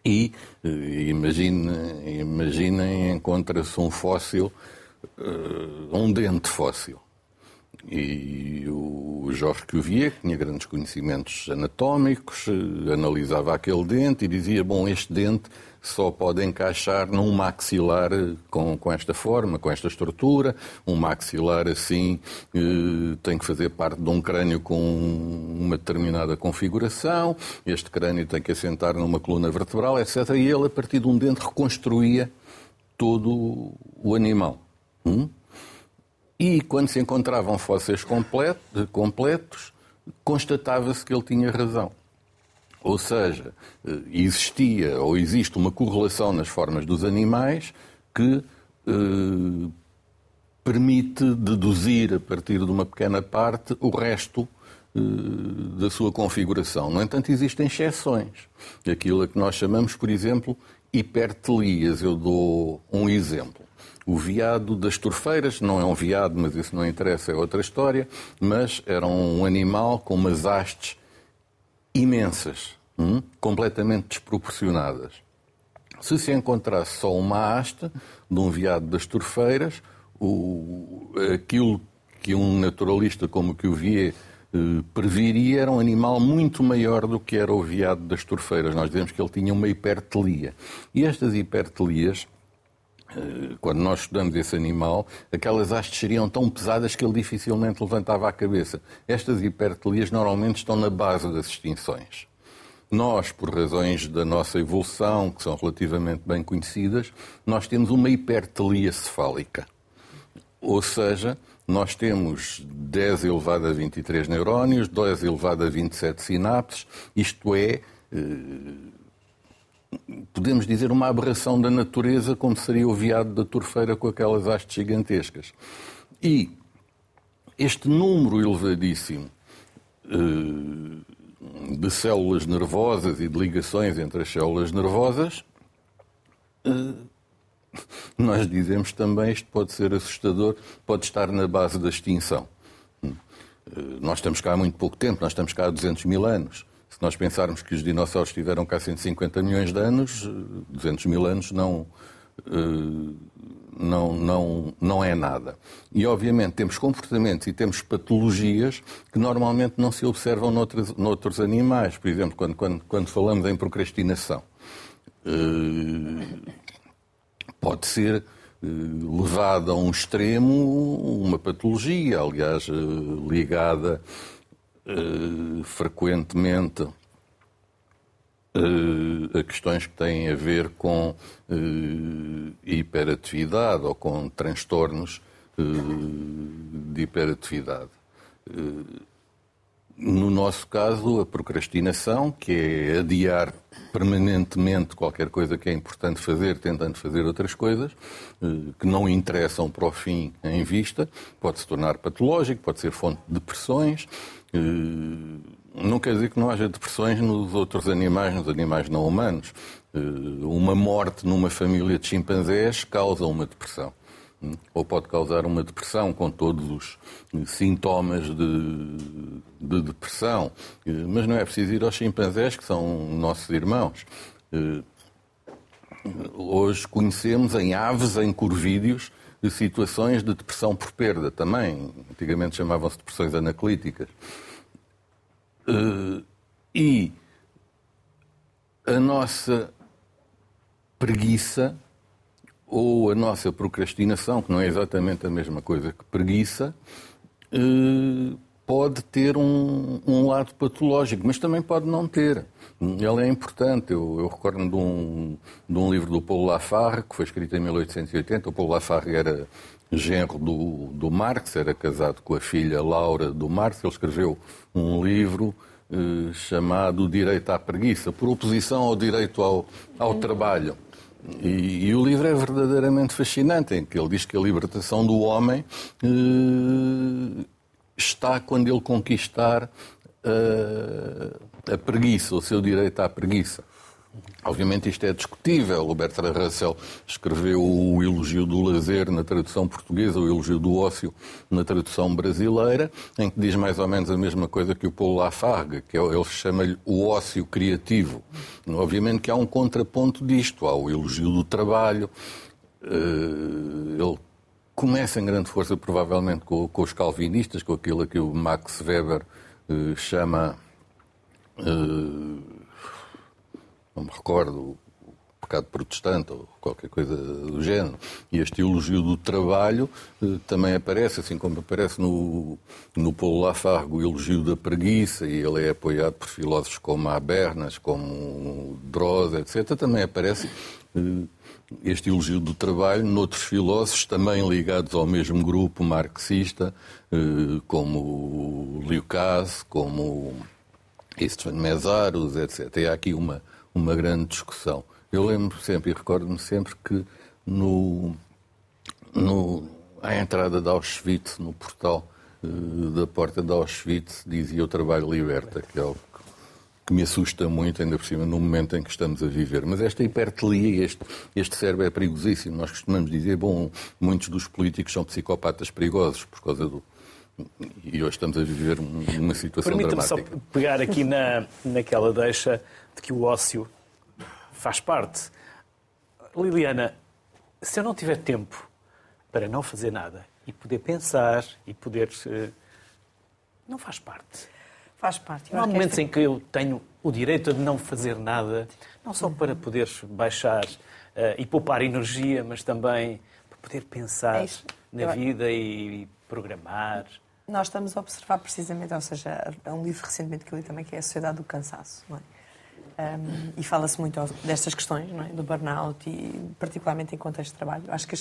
E eh, imaginem, imaginem encontra-se um fóssil, eh, um dente fóssil. E o Jorge Cuvier, que tinha grandes conhecimentos anatómicos, analisava aquele dente e dizia: Bom, este dente só pode encaixar num maxilar eh, com, com esta forma, com esta estrutura. Um maxilar assim eh, tem que fazer parte de um crânio com uma determinada configuração. Este crânio tem que assentar numa coluna vertebral, etc. E ele, a partir de um dente, reconstruía todo o animal. Hum? E quando se encontravam fósseis completos, constatava-se que ele tinha razão. Ou seja, eh, existia ou existe uma correlação nas formas dos animais que eh, permite deduzir a partir de uma pequena parte o resto eh, da sua configuração. No entanto, existem exceções. Aquilo a que nós chamamos, por exemplo, hipertelias. Eu dou um exemplo. O veado das torfeiras, não é um veado, mas isso não interessa, é outra história, mas era um animal com umas hastes imensas, hum, completamente desproporcionadas. Se se encontrasse só uma haste de um veado das torfeiras, o, aquilo que um naturalista como que o Vier eh, previria era um animal muito maior do que era o veado das torfeiras. Nós dizemos que ele tinha uma hipertelia. E estas hipertelias quando nós estudamos esse animal, aquelas hastes seriam tão pesadas que ele dificilmente levantava a cabeça. Estas hipertelias normalmente estão na base das extinções. Nós, por razões da nossa evolução, que são relativamente bem conhecidas, nós temos uma hipertelia cefálica. Ou seja, nós temos 10 elevado a 23 neurónios, 10 elevado a 27 sinapses, isto é, eh, podemos dizer, uma aberração da natureza, como seria o veado da torfeira com aquelas hastes gigantescas. E este número elevadíssimo eh, de células nervosas e de ligações entre as células nervosas, eh, *laughs* nós dizemos também isto pode ser assustador, pode estar na base da extinção. Eh, nós estamos cá há muito pouco tempo, nós estamos cá há 200 mil anos. Se nós pensarmos que os dinossauros estiveram cá há 150 milhões de anos, 200 mil anos não, eh, não, não, não é nada. E, obviamente, temos comportamentos e temos patologias que normalmente não se observam noutros, noutros animais. Por exemplo, quando, quando, quando falamos em procrastinação, eh, pode ser eh, levada a um extremo uma patologia, aliás, ligada frequentemente uh, a questões que têm a ver com uh, hiperatividade ou com transtornos de hiperatividade. No nosso caso, a procrastinação, que é adiar permanentemente qualquer coisa que é importante fazer, tentando fazer outras coisas, que não interessam para o fim em vista, pode se tornar patológico, pode ser fonte de depressões, não quer dizer que não haja depressões nos outros animais, nos animais não humanos. Eh, uma morte numa família de chimpanzés causa uma depressão. Hum? Ou pode causar uma depressão com todos os eh, sintomas de, de depressão. Eh, mas não é preciso ir aos chimpanzés, que são nossos irmãos. Hoje conhecemos em aves, em corvídeos, situações de depressão por perda também. Antigamente chamavam-se depressões anaclíticas. Uh, e a nossa preguiça ou a nossa procrastinação, que não é exatamente a mesma coisa que preguiça, uh, pode ter um, um, lado patológico, mas também pode não ter. Ele é importante. Eu, eu recordo de um, de um livro do Paulo Lafargue, que foi escrito em 1880. O Paulo Lafargue era genro do, do Marx, era casado com a filha Laura do Marx. Ele escreveu um livro eh, chamado Direito à Preguiça, por oposição ao direito ao, ao trabalho. E, e, o livro é verdadeiramente fascinante, em que ele diz que a libertação do homem eh, está quando ele conquistar eh, a preguiça, o seu direito à preguiça. Obviamente isto é discutível. O Bertrand Russell escreveu o elogio do lazer na tradução portuguesa, o elogio do ócio na tradução brasileira, em que diz mais ou menos a mesma coisa que o Paulo Lafargue, que é ele chama-lhe o ócio criativo. Obviamente que há um contraponto disto, há o elogio do trabalho. Eh, ele começa em grande força, provavelmente, com, os calvinistas, com aquilo que o Max Weber eh, chama eh, não me recordo, pecado protestante ou qualquer coisa do género. E este elogio do trabalho eh, também aparece, assim como aparece no, no Paulo Lafargue, o elogio da preguiça, e ele é apoiado por filósofos como Habermas, como Droz, etc. Também aparece este elogio do trabalho noutros filósofos também ligados ao mesmo grupo marxista, eh, como Liucas, como Istvan Mesaros, etc. E há aqui uma uma grande discussão. Eu lembro sempre e recordo-me sempre que no, no, à entrada de Auschwitz, no portal uh, da porta de Auschwitz, dizia o trabalho liberta, que é algo que me assusta muito, ainda por cima, no momento em que estamos a viver. Mas esta hipertelia, este, este cérebro é perigosíssimo. Nós costumamos dizer, bom, muitos dos políticos são psicopatas perigosos por causa do, e hoje estamos a viver uma situação dramática. Permita-me só pegar aqui na, naquela deixa de que o ócio faz parte. Liliana, se eu não tiver tempo para não fazer nada e poder pensar e poder. Eh, não faz parte. Faz parte. Há momentos esta... em que eu tenho o direito de não fazer nada, não só para poder baixar e poupar energia, mas também para poder pensar É na Eu- vida e programar. Nós estamos a observar precisamente, ou seja, há um livro recentemente que eu li também que é A Sociedade do Cansaço, não é? Um, e fala-se muito destas questões, não é? do burnout e particularmente em contexto de trabalho. Acho que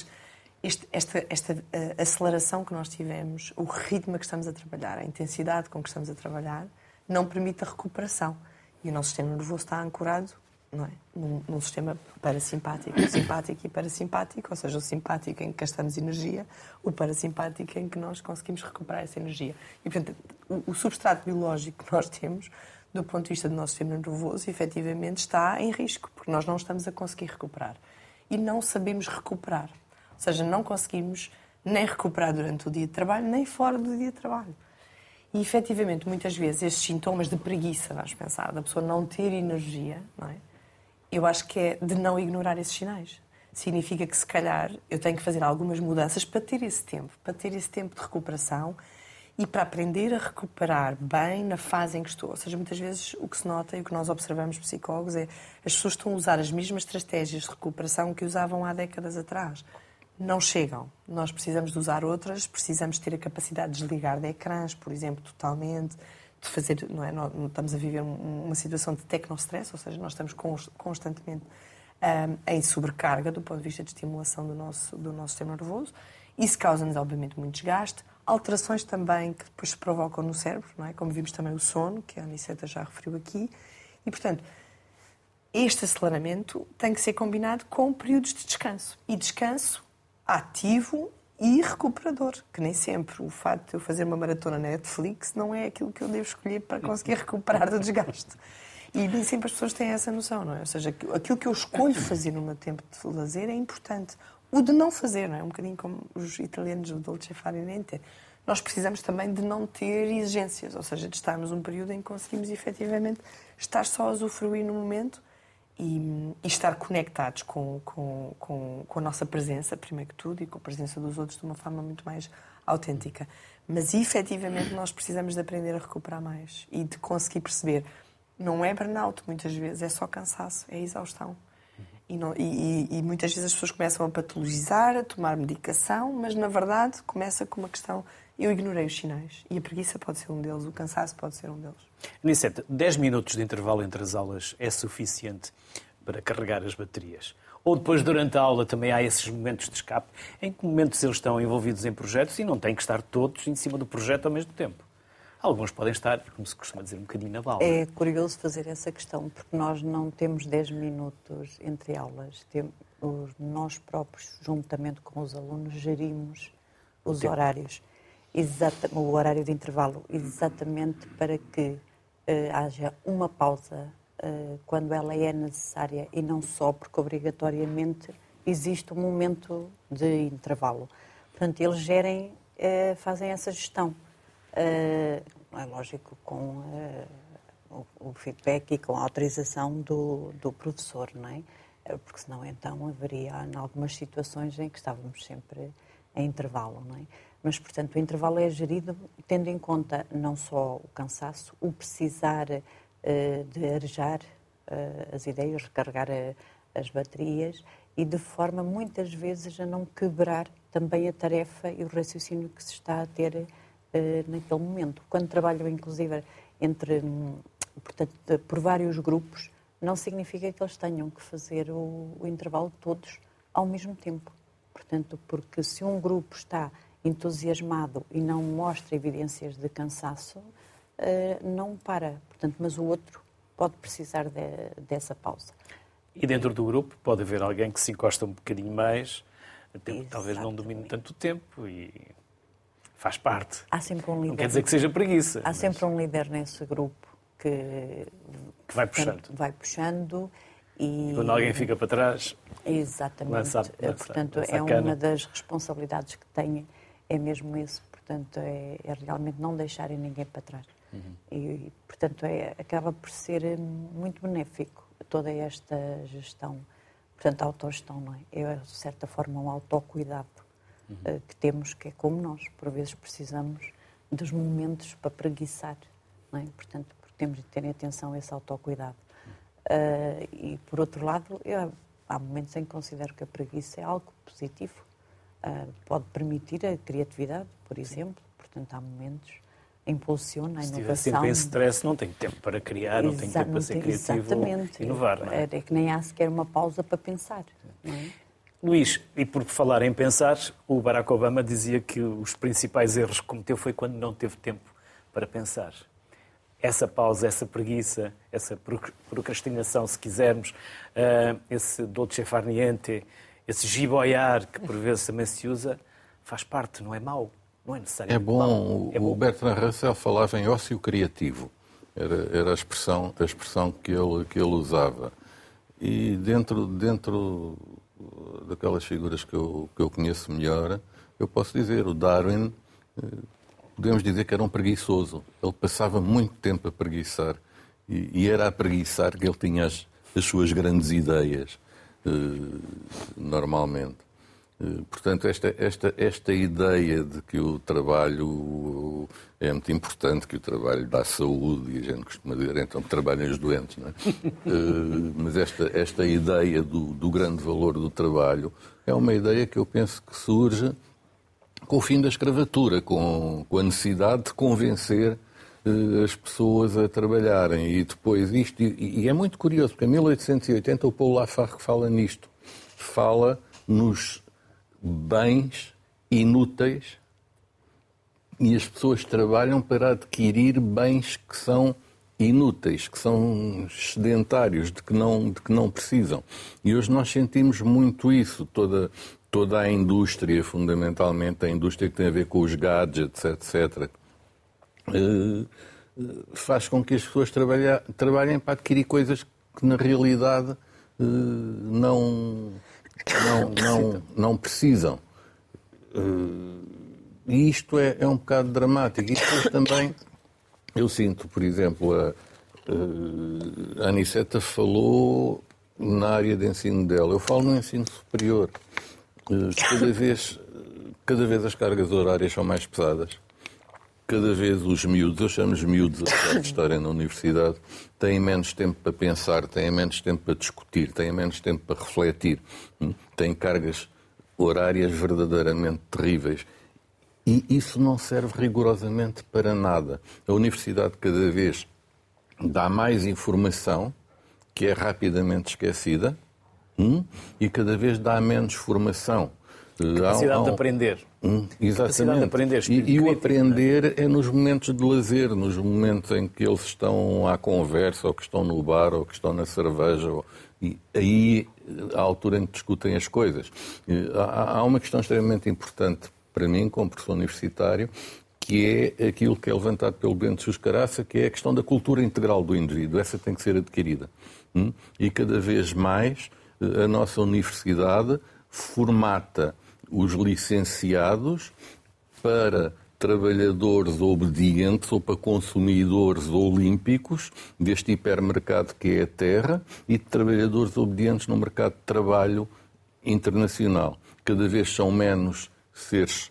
este- esta, esta eh, aceleração que nós tivemos, o ritmo que estamos a trabalhar, a intensidade com que estamos a trabalhar, não permite a recuperação. E o nosso sistema nervoso está ancorado não é? num, num sistema parasimpático, simpático e parasimpático, ou seja, o simpático em que gastamos energia, o parasimpático em que nós conseguimos recuperar essa energia. E, portanto, o, o substrato biológico que nós temos, do ponto de vista do nosso sistema nervoso, efetivamente está em risco, porque nós não estamos a conseguir recuperar. E não sabemos recuperar. Ou seja, não conseguimos nem recuperar durante o dia de trabalho, nem fora do dia de trabalho. E, efetivamente, muitas vezes, estes sintomas de preguiça, vamos pensar, da pessoa não ter energia, não é? eu acho que é de não ignorar esses sinais. Significa que, se calhar, eu tenho que fazer algumas mudanças para ter esse tempo, para ter esse tempo de recuperação e para aprender a recuperar bem na fase em que estou. Ou seja, muitas vezes o que se nota e o que nós observamos psicólogos é as pessoas estão a usar as mesmas estratégias de recuperação que usavam há décadas atrás. Não chegam. Nós precisamos de usar outras, precisamos ter a capacidade de desligar de ecrãs, por exemplo, totalmente, de fazer, não é? Nós estamos a viver um- uma situação de tecnostress, ou seja, nós estamos cons- constantemente ahm, em sobrecarga do ponto de vista de estimulação do nosso, do nosso sistema nervoso. Isso causa-nos, obviamente, muito desgaste. Alterações também que depois se provocam no cérebro, não é? como vimos também o sono, que a Aniceta já referiu aqui. E, portanto, este aceleramento tem que ser combinado com períodos de descanso. E descanso ativo e recuperador, que nem sempre o facto de eu fazer uma maratona na Netflix não é aquilo que eu devo escolher para conseguir recuperar do desgaste. E nem sempre as pessoas têm essa noção, não é? Ou seja, aquilo que eu escolho fazer no meu tempo de lazer é importante. O de não fazer, não é? Um bocadinho como os italianos do Dolce Far Niente. Nós precisamos também de não ter exigências, ou seja, de estarmos um período em que conseguimos efetivamente estar só a usufruir no momento e, e estar conectados com, com, com, com a nossa presença, primeiro que tudo, e com a presença dos outros de uma forma muito mais autêntica. Mas efetivamente nós precisamos de aprender a recuperar mais e de conseguir perceber. Não é burnout, muitas vezes, é só cansaço, é exaustão. E, não- e- e- muitas vezes as pessoas começam a patologizar, a tomar medicação, mas na verdade começa com uma questão. Eu ignorei os sinais. E a preguiça pode ser um deles, o cansaço pode ser um deles. Anicete, 10 minutos de intervalo entre as aulas é suficiente para carregar as baterias? Ou depois, durante a aula, também há esses momentos de escape? Em que momentos eles estão envolvidos em projetos e não têm que estar todos em cima do projeto ao mesmo tempo? Alguns podem estar, como se costuma dizer, um bocadinho na bala. É curioso fazer essa questão, porque nós não temos 10 minutos entre aulas. Tem- os- nós próprios, juntamente com os alunos, gerimos os tempo. horários, o horário de intervalo, exatamente para que eh, haja uma pausa eh, quando ela é necessária e não só porque obrigatoriamente existe um momento de intervalo. Portanto, eles gerem, eh, fazem essa gestão. É lógico, com o, o feedback e com a autorização do, do professor, não é? Porque senão então haveria em algumas situações em que estávamos sempre em intervalo, não é? Mas, portanto, o intervalo é gerido tendo em conta não só o cansaço, o precisar eh, de arejar eh, as ideias, recarregar eh, as baterias e de forma muitas vezes a não quebrar também a tarefa e o raciocínio que se está a ter eh, naquele momento. Quando trabalho, inclusive, entre, portanto, por vários grupos, não significa que eles tenham que fazer o, o intervalo todos ao mesmo tempo. Portanto, porque se um grupo está entusiasmado e não mostra evidências de cansaço, eh, não para. Portanto, mas o outro pode precisar de- dessa pausa. E dentro do grupo pode haver alguém que se encosta um bocadinho mais, até talvez não domine tanto tempo e faz parte. Há sempre um líder. Não quer dizer que seja preguiça, Há mas sempre um líder nesse grupo que, que vai puxando. vai puxando e E quando alguém fica para trás, Exatamente. Lança- lança- portanto, lança é uma das responsabilidades que têm, é mesmo isso. Portanto, é, é realmente não deixarem ninguém para trás. Uhum. E, portanto, é, acaba por ser eh, muito benéfico toda esta gestão, portanto, a autogestão, não é? É, de certa forma, um autocuidado Uhum. eh, que temos, que é como nós, por vezes, precisamos dos momentos para preguiçar, não é? Portanto, temos de ter atenção a esse autocuidado. Ah, e, por outro lado, eu- há momentos em que considero que a preguiça é algo positivo. Uh, pode permitir a criatividade, por exemplo. Portanto, há momentos impulsiona a inovação. Se estiver sempre em stress, não tem tempo para criar, não tem tempo para ser criativo exatamente. inovar. Não é? é que nem há sequer uma pausa para pensar. É? Luís, e por falar em pensar, o Barack Obama dizia que os principais erros que cometeu foi quando não teve tempo para pensar. Essa pausa, essa preguiça, essa procrastinação, se quisermos, eh, esse dolce far niente, esse giboiar que por vezes também se usa, faz parte, não é mau. Não é necessário. É bom. É bom. O Bertrand Russell falava em ócio criativo. Era, era a, expressão, a expressão que ele, que ele usava. E dentro, dentro daquelas figuras que eu, que eu conheço melhor, eu posso dizer, o Darwin, eh, podemos dizer que era um preguiçoso. Ele passava muito tempo a preguiçar. E, e era a preguiçar que ele tinha as, as suas grandes ideias, normalmente. Eh, portanto, esta, esta, esta ideia de que o trabalho é muito importante, que o trabalho dá saúde, e a gente costuma dizer então que trabalhem os doentes, não é? Eh, mas esta, esta ideia do, do grande valor do trabalho é uma ideia que eu penso que surge com o fim da escravatura, com, com a necessidade de convencer as pessoas a trabalharem. E depois isto, e, é muito curioso, porque em 1880 o Paulo Lafargue fala nisto. Fala nos bens inúteis e as pessoas trabalham para adquirir bens que são inúteis, que são sedentários, de que não, de que não precisam. E hoje nós sentimos muito isso, toda, toda a indústria, fundamentalmente a indústria que tem a ver com os gadgets, etc., eh, faz com que as pessoas trabalhem para adquirir coisas que na realidade eh, não não, não, não precisam. Uh, e isto é, é um bocado dramático. E depois também, eu sinto, por exemplo, a, a Aniceta falou na área de ensino dela. Eu falo no ensino superior. Cada, vez, cada vez as cargas horárias são mais pesadas cada vez os miúdos, eu chamo os miúdos a estarem na universidade, têm menos tempo para pensar, têm menos tempo para discutir, têm menos tempo para refletir, hum? têm cargas horárias verdadeiramente terríveis. E isso não serve rigorosamente para nada. A universidade cada vez dá mais informação, que é rapidamente esquecida, hum? e cada vez dá menos formação Capacidade há, há, de aprender. Hum, exatamente. De aprender, e, e o aprender é nos momentos de lazer, nos momentos em que eles estão à conversa, ou que estão no bar, ou que estão na cerveja. Ou, e aí, a altura em que discutem as coisas. Há, há uma questão extremamente importante para mim, como professor universitário, que é aquilo que é levantado pelo Bento Suscaraça, que é a questão da cultura integral do indivíduo. Essa tem que ser adquirida. Hum? E cada vez mais a nossa universidade formata os licenciados para trabalhadores obedientes ou para consumidores olímpicos deste hipermercado que é a terra e de trabalhadores obedientes no mercado de trabalho internacional. Cada vez são menos seres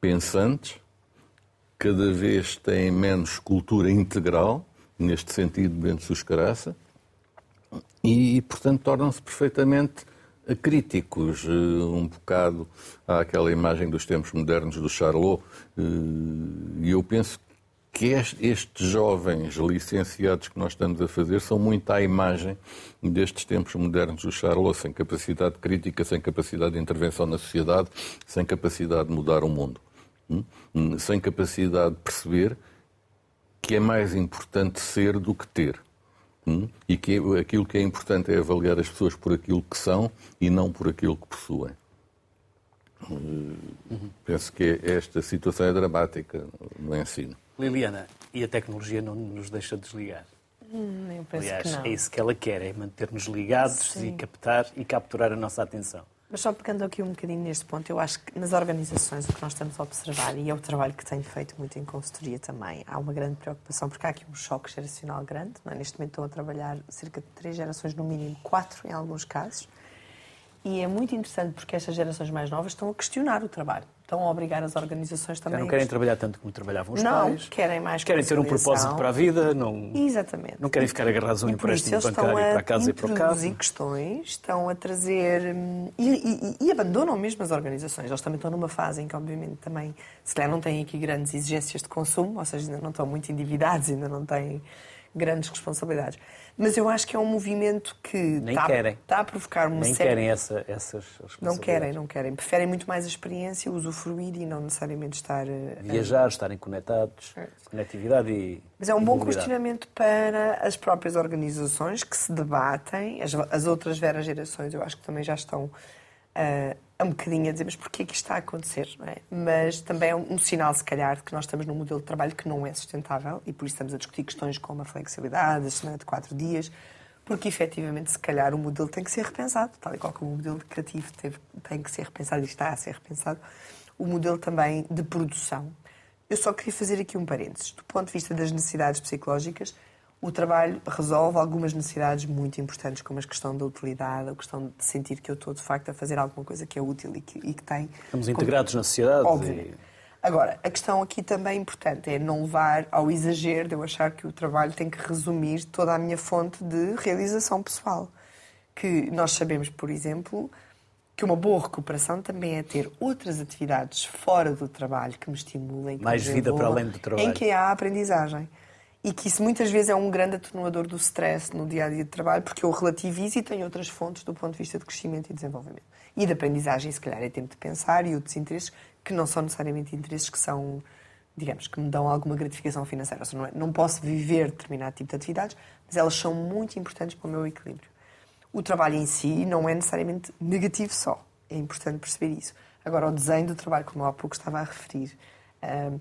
pensantes, cada vez têm menos cultura integral, neste sentido, Bento Suscaraça, e, portanto, tornam-se perfeitamente críticos, eh, um bocado àquela imagem dos tempos modernos do Charlot. Eh, e eu penso que estes jovens licenciados que nós estamos a fazer são muito à imagem destes tempos modernos do Charlot, sem capacidade crítica, sem capacidade de intervenção na sociedade, sem capacidade de mudar o mundo, hum? Hum, sem capacidade de perceber que é mais importante ser do que ter. Hum? e que aquilo que é importante é avaliar as pessoas por aquilo que são e não por aquilo que possuem. Uhum. Penso que esta situação é dramática no ensino. Liliana, e a tecnologia não nos deixa desligar? Hum, eu penso Aliás, que não. é isso que ela quer, é manter-nos ligados Sim. e captar e capturar a nossa atenção. Mas só pegando aqui um bocadinho neste ponto, eu acho que nas organizações o que nós estamos a observar, e é o trabalho que tenho feito muito em consultoria também, há uma grande preocupação, porque há aqui um choque geracional grande. É? Neste momento estão a trabalhar cerca de três gerações, no mínimo quatro em alguns casos. E é muito interessante porque estas gerações mais novas estão a questionar o trabalho. Estão a obrigar as organizações também. Já não querem trabalhar tanto como trabalhavam os não, pais. querem mais Querem ter um propósito para a vida. Não, Exatamente. não querem ficar agarrados a um empréstimo bancário estão para casa e para o carro. introduzir questões, estão a trazer hum, e, e- e abandonam mesmo as organizações. Eles também estão numa fase em que, obviamente, também se calhar não têm aqui grandes exigências de consumo, ou seja, ainda não estão muito endividados, ainda não têm grandes responsabilidades. Mas eu acho que é um movimento que Nem está, querem. está a provocar uma Nem série querem essa, essas não responsabilidades. querem, não querem. Preferem muito mais a experiência, usufruir e não necessariamente estar. eh, a- Viajar, estarem conectados, conectividade e. Mas é um bom questionamento para as próprias organizações que se debatem. As, as outras veras gerações, eu acho que também já estão ah, um bocadinho a dizer, mas porquê que isto está a acontecer? é? Mas também é um, um sinal, se calhar, de que nós estamos num modelo de trabalho que não é sustentável e por isso estamos a discutir questões como a flexibilidade, a semana de quatro dias, porque efetivamente, se calhar, o modelo tem que ser repensado, tal e qual como o modelo criativo teve, tem que ser repensado e está a ser repensado. O modelo também de produção. Eu só queria fazer aqui um parênteses. Do ponto de vista das necessidades psicológicas, o trabalho resolve algumas necessidades muito importantes, como a questão da utilidade, a questão de sentir que eu estou, de facto, a fazer alguma coisa que é útil e que, e que tem... Estamos integrados na sociedade. Óbvio. e- Agora, a questão aqui também importante é não levar ao exagero de eu achar que o trabalho tem que resumir toda a minha fonte de realização pessoal. Que nós sabemos, por exemplo, que uma boa recuperação também é ter outras atividades fora do trabalho que me estimulem. que Mais me vida para além do trabalho. Em que há aprendizagem. E que isso muitas vezes é um grande atenuador do stress no dia a dia de trabalho, porque eu relativizo e tenho outras fontes do ponto de vista de crescimento e desenvolvimento. E de aprendizagem, se calhar, é tempo de pensar e outros interesses que não são necessariamente interesses que são, digamos, que me dão alguma gratificação financeira. Ou seja, não, é- não posso viver determinado tipo de atividades, mas elas são muito importantes para o meu equilíbrio. O trabalho em si não é necessariamente negativo só. É importante perceber isso. Agora, o desenho do trabalho, como há pouco estava a referir, hum,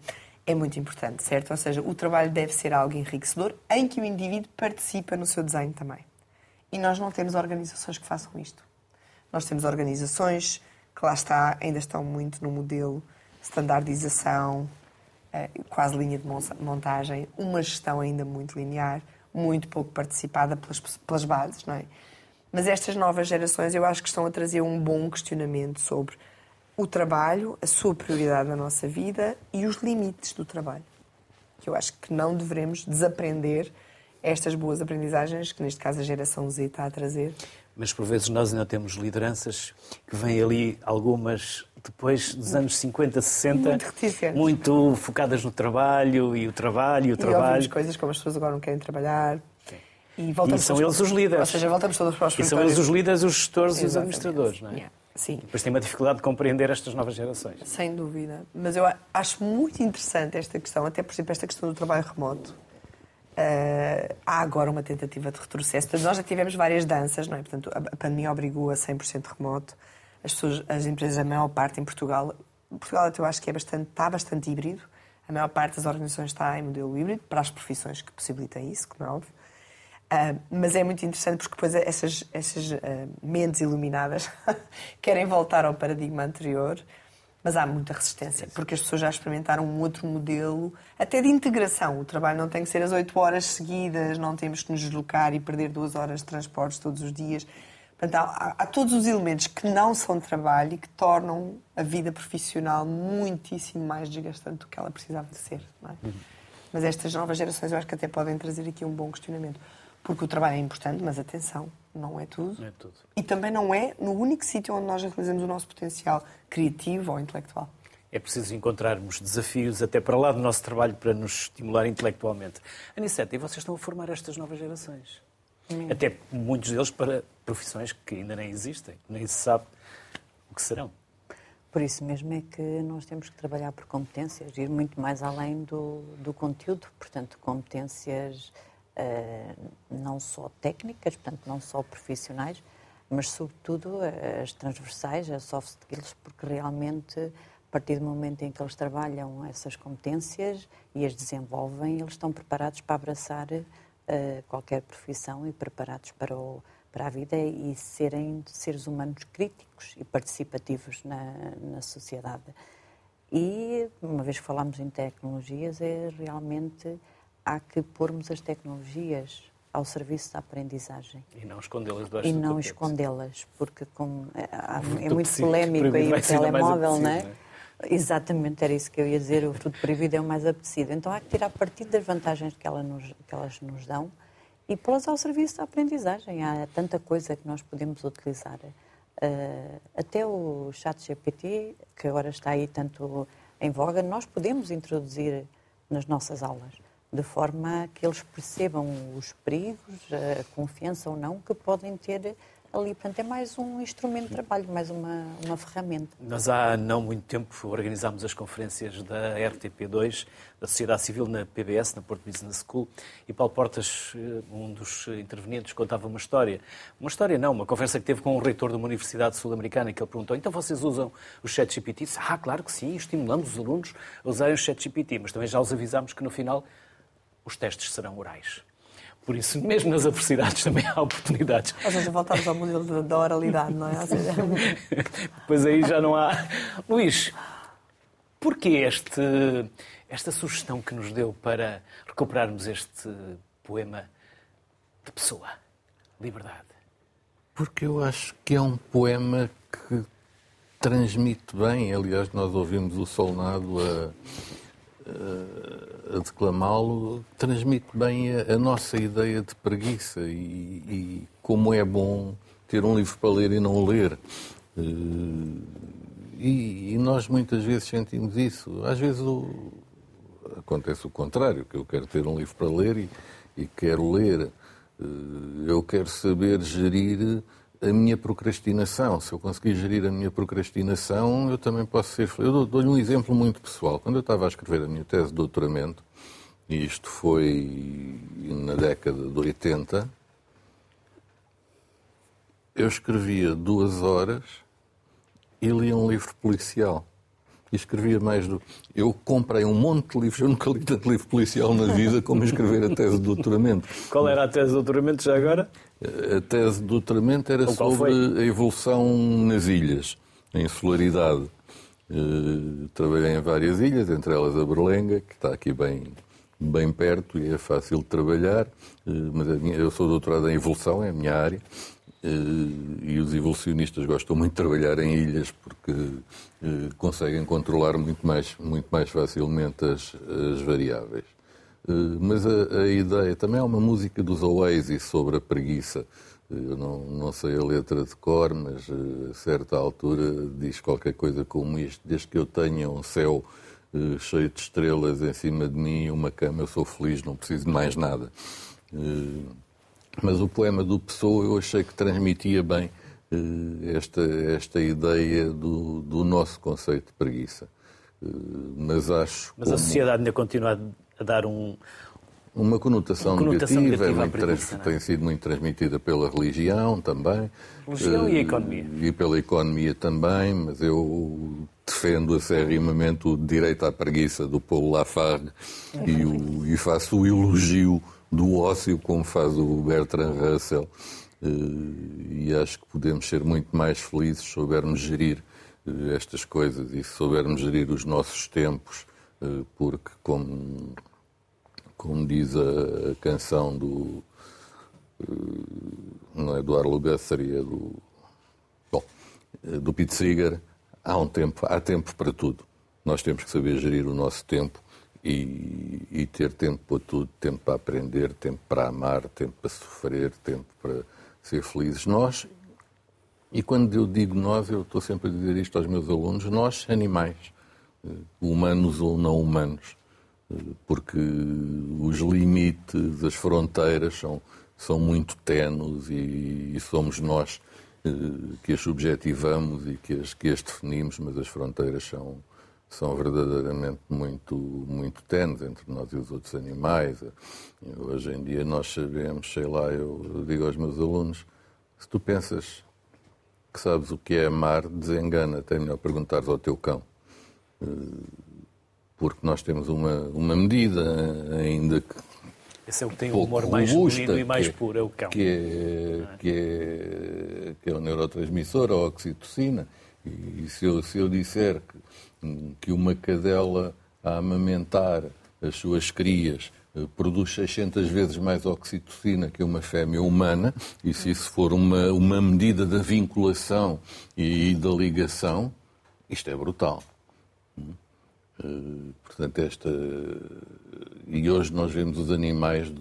é muito importante, certo? Ou seja, o trabalho deve ser algo enriquecedor em que o indivíduo participa no seu desenho também. E nós não temos organizações que façam isto. Nós temos organizações que lá está, ainda estão muito no modelo standardização, eh, quase linha de mon- montagem, uma gestão ainda muito linear, muito pouco participada pelas, pelas bases, não é? Mas estas novas gerações eu acho que estão a trazer um bom questionamento sobre o trabalho, a sua prioridade na nossa vida e os limites do trabalho. Que eu acho que não devemos desaprender estas boas aprendizagens que, neste caso, a geração Z está a trazer. Mas por vezes nós ainda temos lideranças que vêm ali, algumas depois dos anos 50, 60, Muito muito focadas no trabalho e o trabalho e o E trabalho. coisas como as pessoas agora não querem trabalhar. E, E voltamos são todos- eles os líderes. Ou seja, voltamos todos para os E são eles os líderes, os gestores e os Exatamente. administradores, não é? Yeah. Sim, Depois têm uma dificuldade de compreender estas novas gerações. sem dúvida. Mas eu acho muito interessante esta questão, até por exemplo esta questão do trabalho remoto. Ah, há agora uma tentativa de retrocesso. Portanto, nós já tivemos várias danças, não é? Portanto, a, a pandemia obrigou a 100% remoto. As, pessoas, as empresas, a maior parte em Portugal, Portugal até eu acho que é bastante, está bastante híbrido. A maior parte das organizações está em modelo híbrido, para as profissões que possibilitem isso, como é óbvio. Ah, mas é muito interessante porque depois essas, essas ah, mentes iluminadas *laughs* querem voltar ao paradigma anterior, mas há muita resistência, porque as pessoas já experimentaram um outro modelo, até de integração. O trabalho não tem que ser as oito horas seguidas, não temos que nos deslocar e perder duas horas de transportes todos os dias. Portanto, há, há- todos os elementos que não são trabalho e que tornam a vida profissional muitíssimo mais desgastante do que ela precisava de ser. é? Mas estas novas gerações eu acho que até podem trazer aqui um bom questionamento. Porque o trabalho é importante, mas atenção, não é tudo. Não é tudo. E também não é no único sítio onde nós realizamos o nosso potencial criativo ou intelectual. É preciso encontrarmos desafios até para lá do nosso trabalho para nos estimular intelectualmente. Aniceta, e vocês estão a formar estas novas gerações? Até muitos deles para profissões que ainda nem existem, nem se sabe o que serão. Por isso mesmo é que nós temos que trabalhar por competências, ir muito mais além do, do conteúdo, portanto, competências não só técnicas, portanto, não só profissionais, mas sobretudo as transversais, as soft skills, porque realmente, a partir do momento em que eles trabalham essas competências e as desenvolvem, eles estão preparados para abraçar eh, qualquer profissão e preparados para o para a vida e serem seres humanos críticos e participativos na, na sociedade. E, uma vez que falamos em tecnologias, é realmente há que pormos as tecnologias ao serviço da aprendizagem. E não escondê-las E não escondê-las, porque com, é, é muito polémico aí o telemóvel, não é? Exatamente, era isso que eu ia dizer. O fruto proibido é o mais apetecido. Então há que tirar partido das vantagens que, ela nos, que elas nos dão e pô-las ao serviço da aprendizagem. Há tanta coisa que nós podemos utilizar. Uh, até o chat GPT, que agora está aí tanto em voga, nós podemos introduzir nas nossas aulas, de forma que eles percebam os perigos, a confiança ou não que podem ter ali. Portanto, é mais um instrumento de trabalho, mais uma, uma ferramenta. Nós há não muito tempo organizámos as conferências da RTP2, da Sociedade Civil, na PBS, na Porto Business School, e Paulo Portas, eh, um dos intervenientes, contava uma história. Uma história não, uma conversa que teve com um reitor de uma universidade sul-americana, que ele perguntou, então vocês usam o chat GPT? Disse, ah, claro que sim, estimulamos os alunos a usarem o chat GPT, mas também já os avisámos que no final os testes serão orais. Por isso, *laughs* mesmo nas adversidades, também há oportunidades. Ou seja, voltamos ao modelo da oralidade, não é? Seja... *laughs* pois aí já não há. Luís, porquê este, esta sugestão que nos deu para recuperarmos este poema de pessoa? Liberdade. Porque eu acho que é um poema que transmite bem. Aliás, nós ouvimos o Solnado a a declamá-lo, transmite bem a, a, nossa ideia de preguiça e, e, como é bom ter um livro para ler e não ler. Eh, e, e nós muitas vezes sentimos isso. Às vezes o, acontece o contrário, que eu quero ter um livro para ler e, e quero ler. Eh, eu quero saber gerir a minha procrastinação. Se eu conseguir gerir a minha procrastinação, eu também posso ser. Eu dou-lhe um exemplo muito pessoal. Quando eu estava a escrever a minha tese de doutoramento, e isto foi na década de 80, eu escrevia duas horas e lia um livro policial. E escrevia mais do. Eu comprei um monte de livros, eu nunca li tanto livro policial na vida como escrever a tese de doutoramento. Qual era a tese de doutoramento já agora? A tese de doutoramento era sobre a evolução nas ilhas, em solaridade. Uh, trabalhei em várias ilhas, entre elas a Berlenga, que está aqui bem, bem perto e é fácil de trabalhar, uh, mas minha, eu sou doutorado em evolução, é a minha área, uh, e os evolucionistas gostam muito de trabalhar em ilhas porque conseguem controlar muito mais, muito mais facilmente as, as variáveis. Eh, mas a, a, ideia também é uma música dos Oasis sobre a preguiça. Eh, eu não, não sei a letra de cor, mas eh, a certa altura diz qualquer coisa como isto: Desde que eu tenha um céu cheio de estrelas em cima de mim e uma cama, eu sou feliz, não preciso de mais nada. Mas o poema do Pessoa eu achei que transmitia bem esta, esta ideia do, do nosso conceito de preguiça. Mas acho. Mas como... a sociedade ainda continua a dar um, uma conotação, uma conotação negativa, negativa é preguiça, trans, tem sido muito transmitida pela religião também. Religião uh, e a economia. E pela economia também, mas eu defendo acerrimamente o direito à preguiça do Paulo Lafargue e, o, e faço o elogio do ócio como faz o Bertrand Russell. Uh, e acho que podemos ser muito mais felizes se soubermos gerir uh, estas coisas e se soubermos gerir os nossos tempos, porque, como como diz a, canção do. Uh, não é do Arlo seria do. Bom, eh, do Pete Seeger, há um tempo, há tempo para tudo. Nós temos que saber gerir o nosso tempo e, e, ter tempo para tudo, tempo para aprender, tempo para amar, tempo para sofrer, tempo para ser felizes. Nós, e quando eu digo nós, eu estou sempre a dizer isto aos meus alunos, nós, animais, eh, humanos ou não humanos, porque os limites, as fronteiras são, são muito tenues e, e somos nós eh, que as subjetivamos e que as, que as definimos, mas as fronteiras são, são verdadeiramente muito, muito tenues entre nós e os outros animais. Hoje em dia nós sabemos, sei lá, eu digo aos meus alunos, se tu pensas que sabes o que é amar, desengana-te, é melhor perguntares ao teu cão. Porque nós temos uma, uma medida ainda que. Esse é o que tem o humor mais robusta, e mais é, puro, é o cão. Que é, que é, que é o neurotransmissor, a oxitocina. E se eu, se eu disser que, que uma cadela a amamentar as suas crias eh, produz 600 vezes mais oxitocina que uma fêmea humana, e se isso for uma, uma medida da vinculação e da ligação, isto é brutal. Uh, portanto, esta. E hoje nós vemos os animais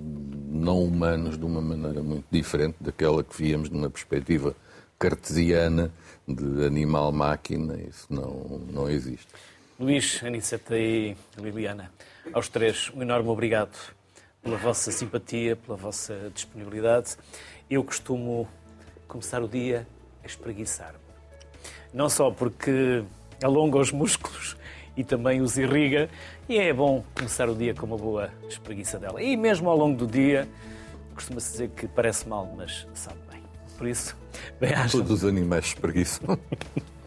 não humanos de uma maneira muito diferente daquela que víamos numa perspectiva cartesiana de animal-máquina. Isso não, não existe. Luís, Aniceta e Liliana, aos três, um enorme obrigado pela vossa simpatia, pela vossa disponibilidade. Eu costumo começar o dia a espreguiçar-me. Não só porque alonga os músculos e também os irriga, e é bom começar o dia com uma boa espreguiçadela. E mesmo ao longo do dia, costuma-se dizer que parece mal, mas sabe bem. Por isso, *laughs* bem Todos os animais espreguiçam.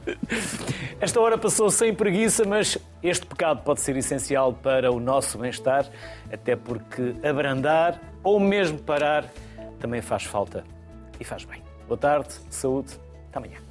*laughs* Esta hora passou sem preguiça, mas este pecado pode ser essencial para o nosso bem-estar, até porque abrandar ou mesmo parar também faz falta e faz bem. Boa tarde, saúde, até amanhã.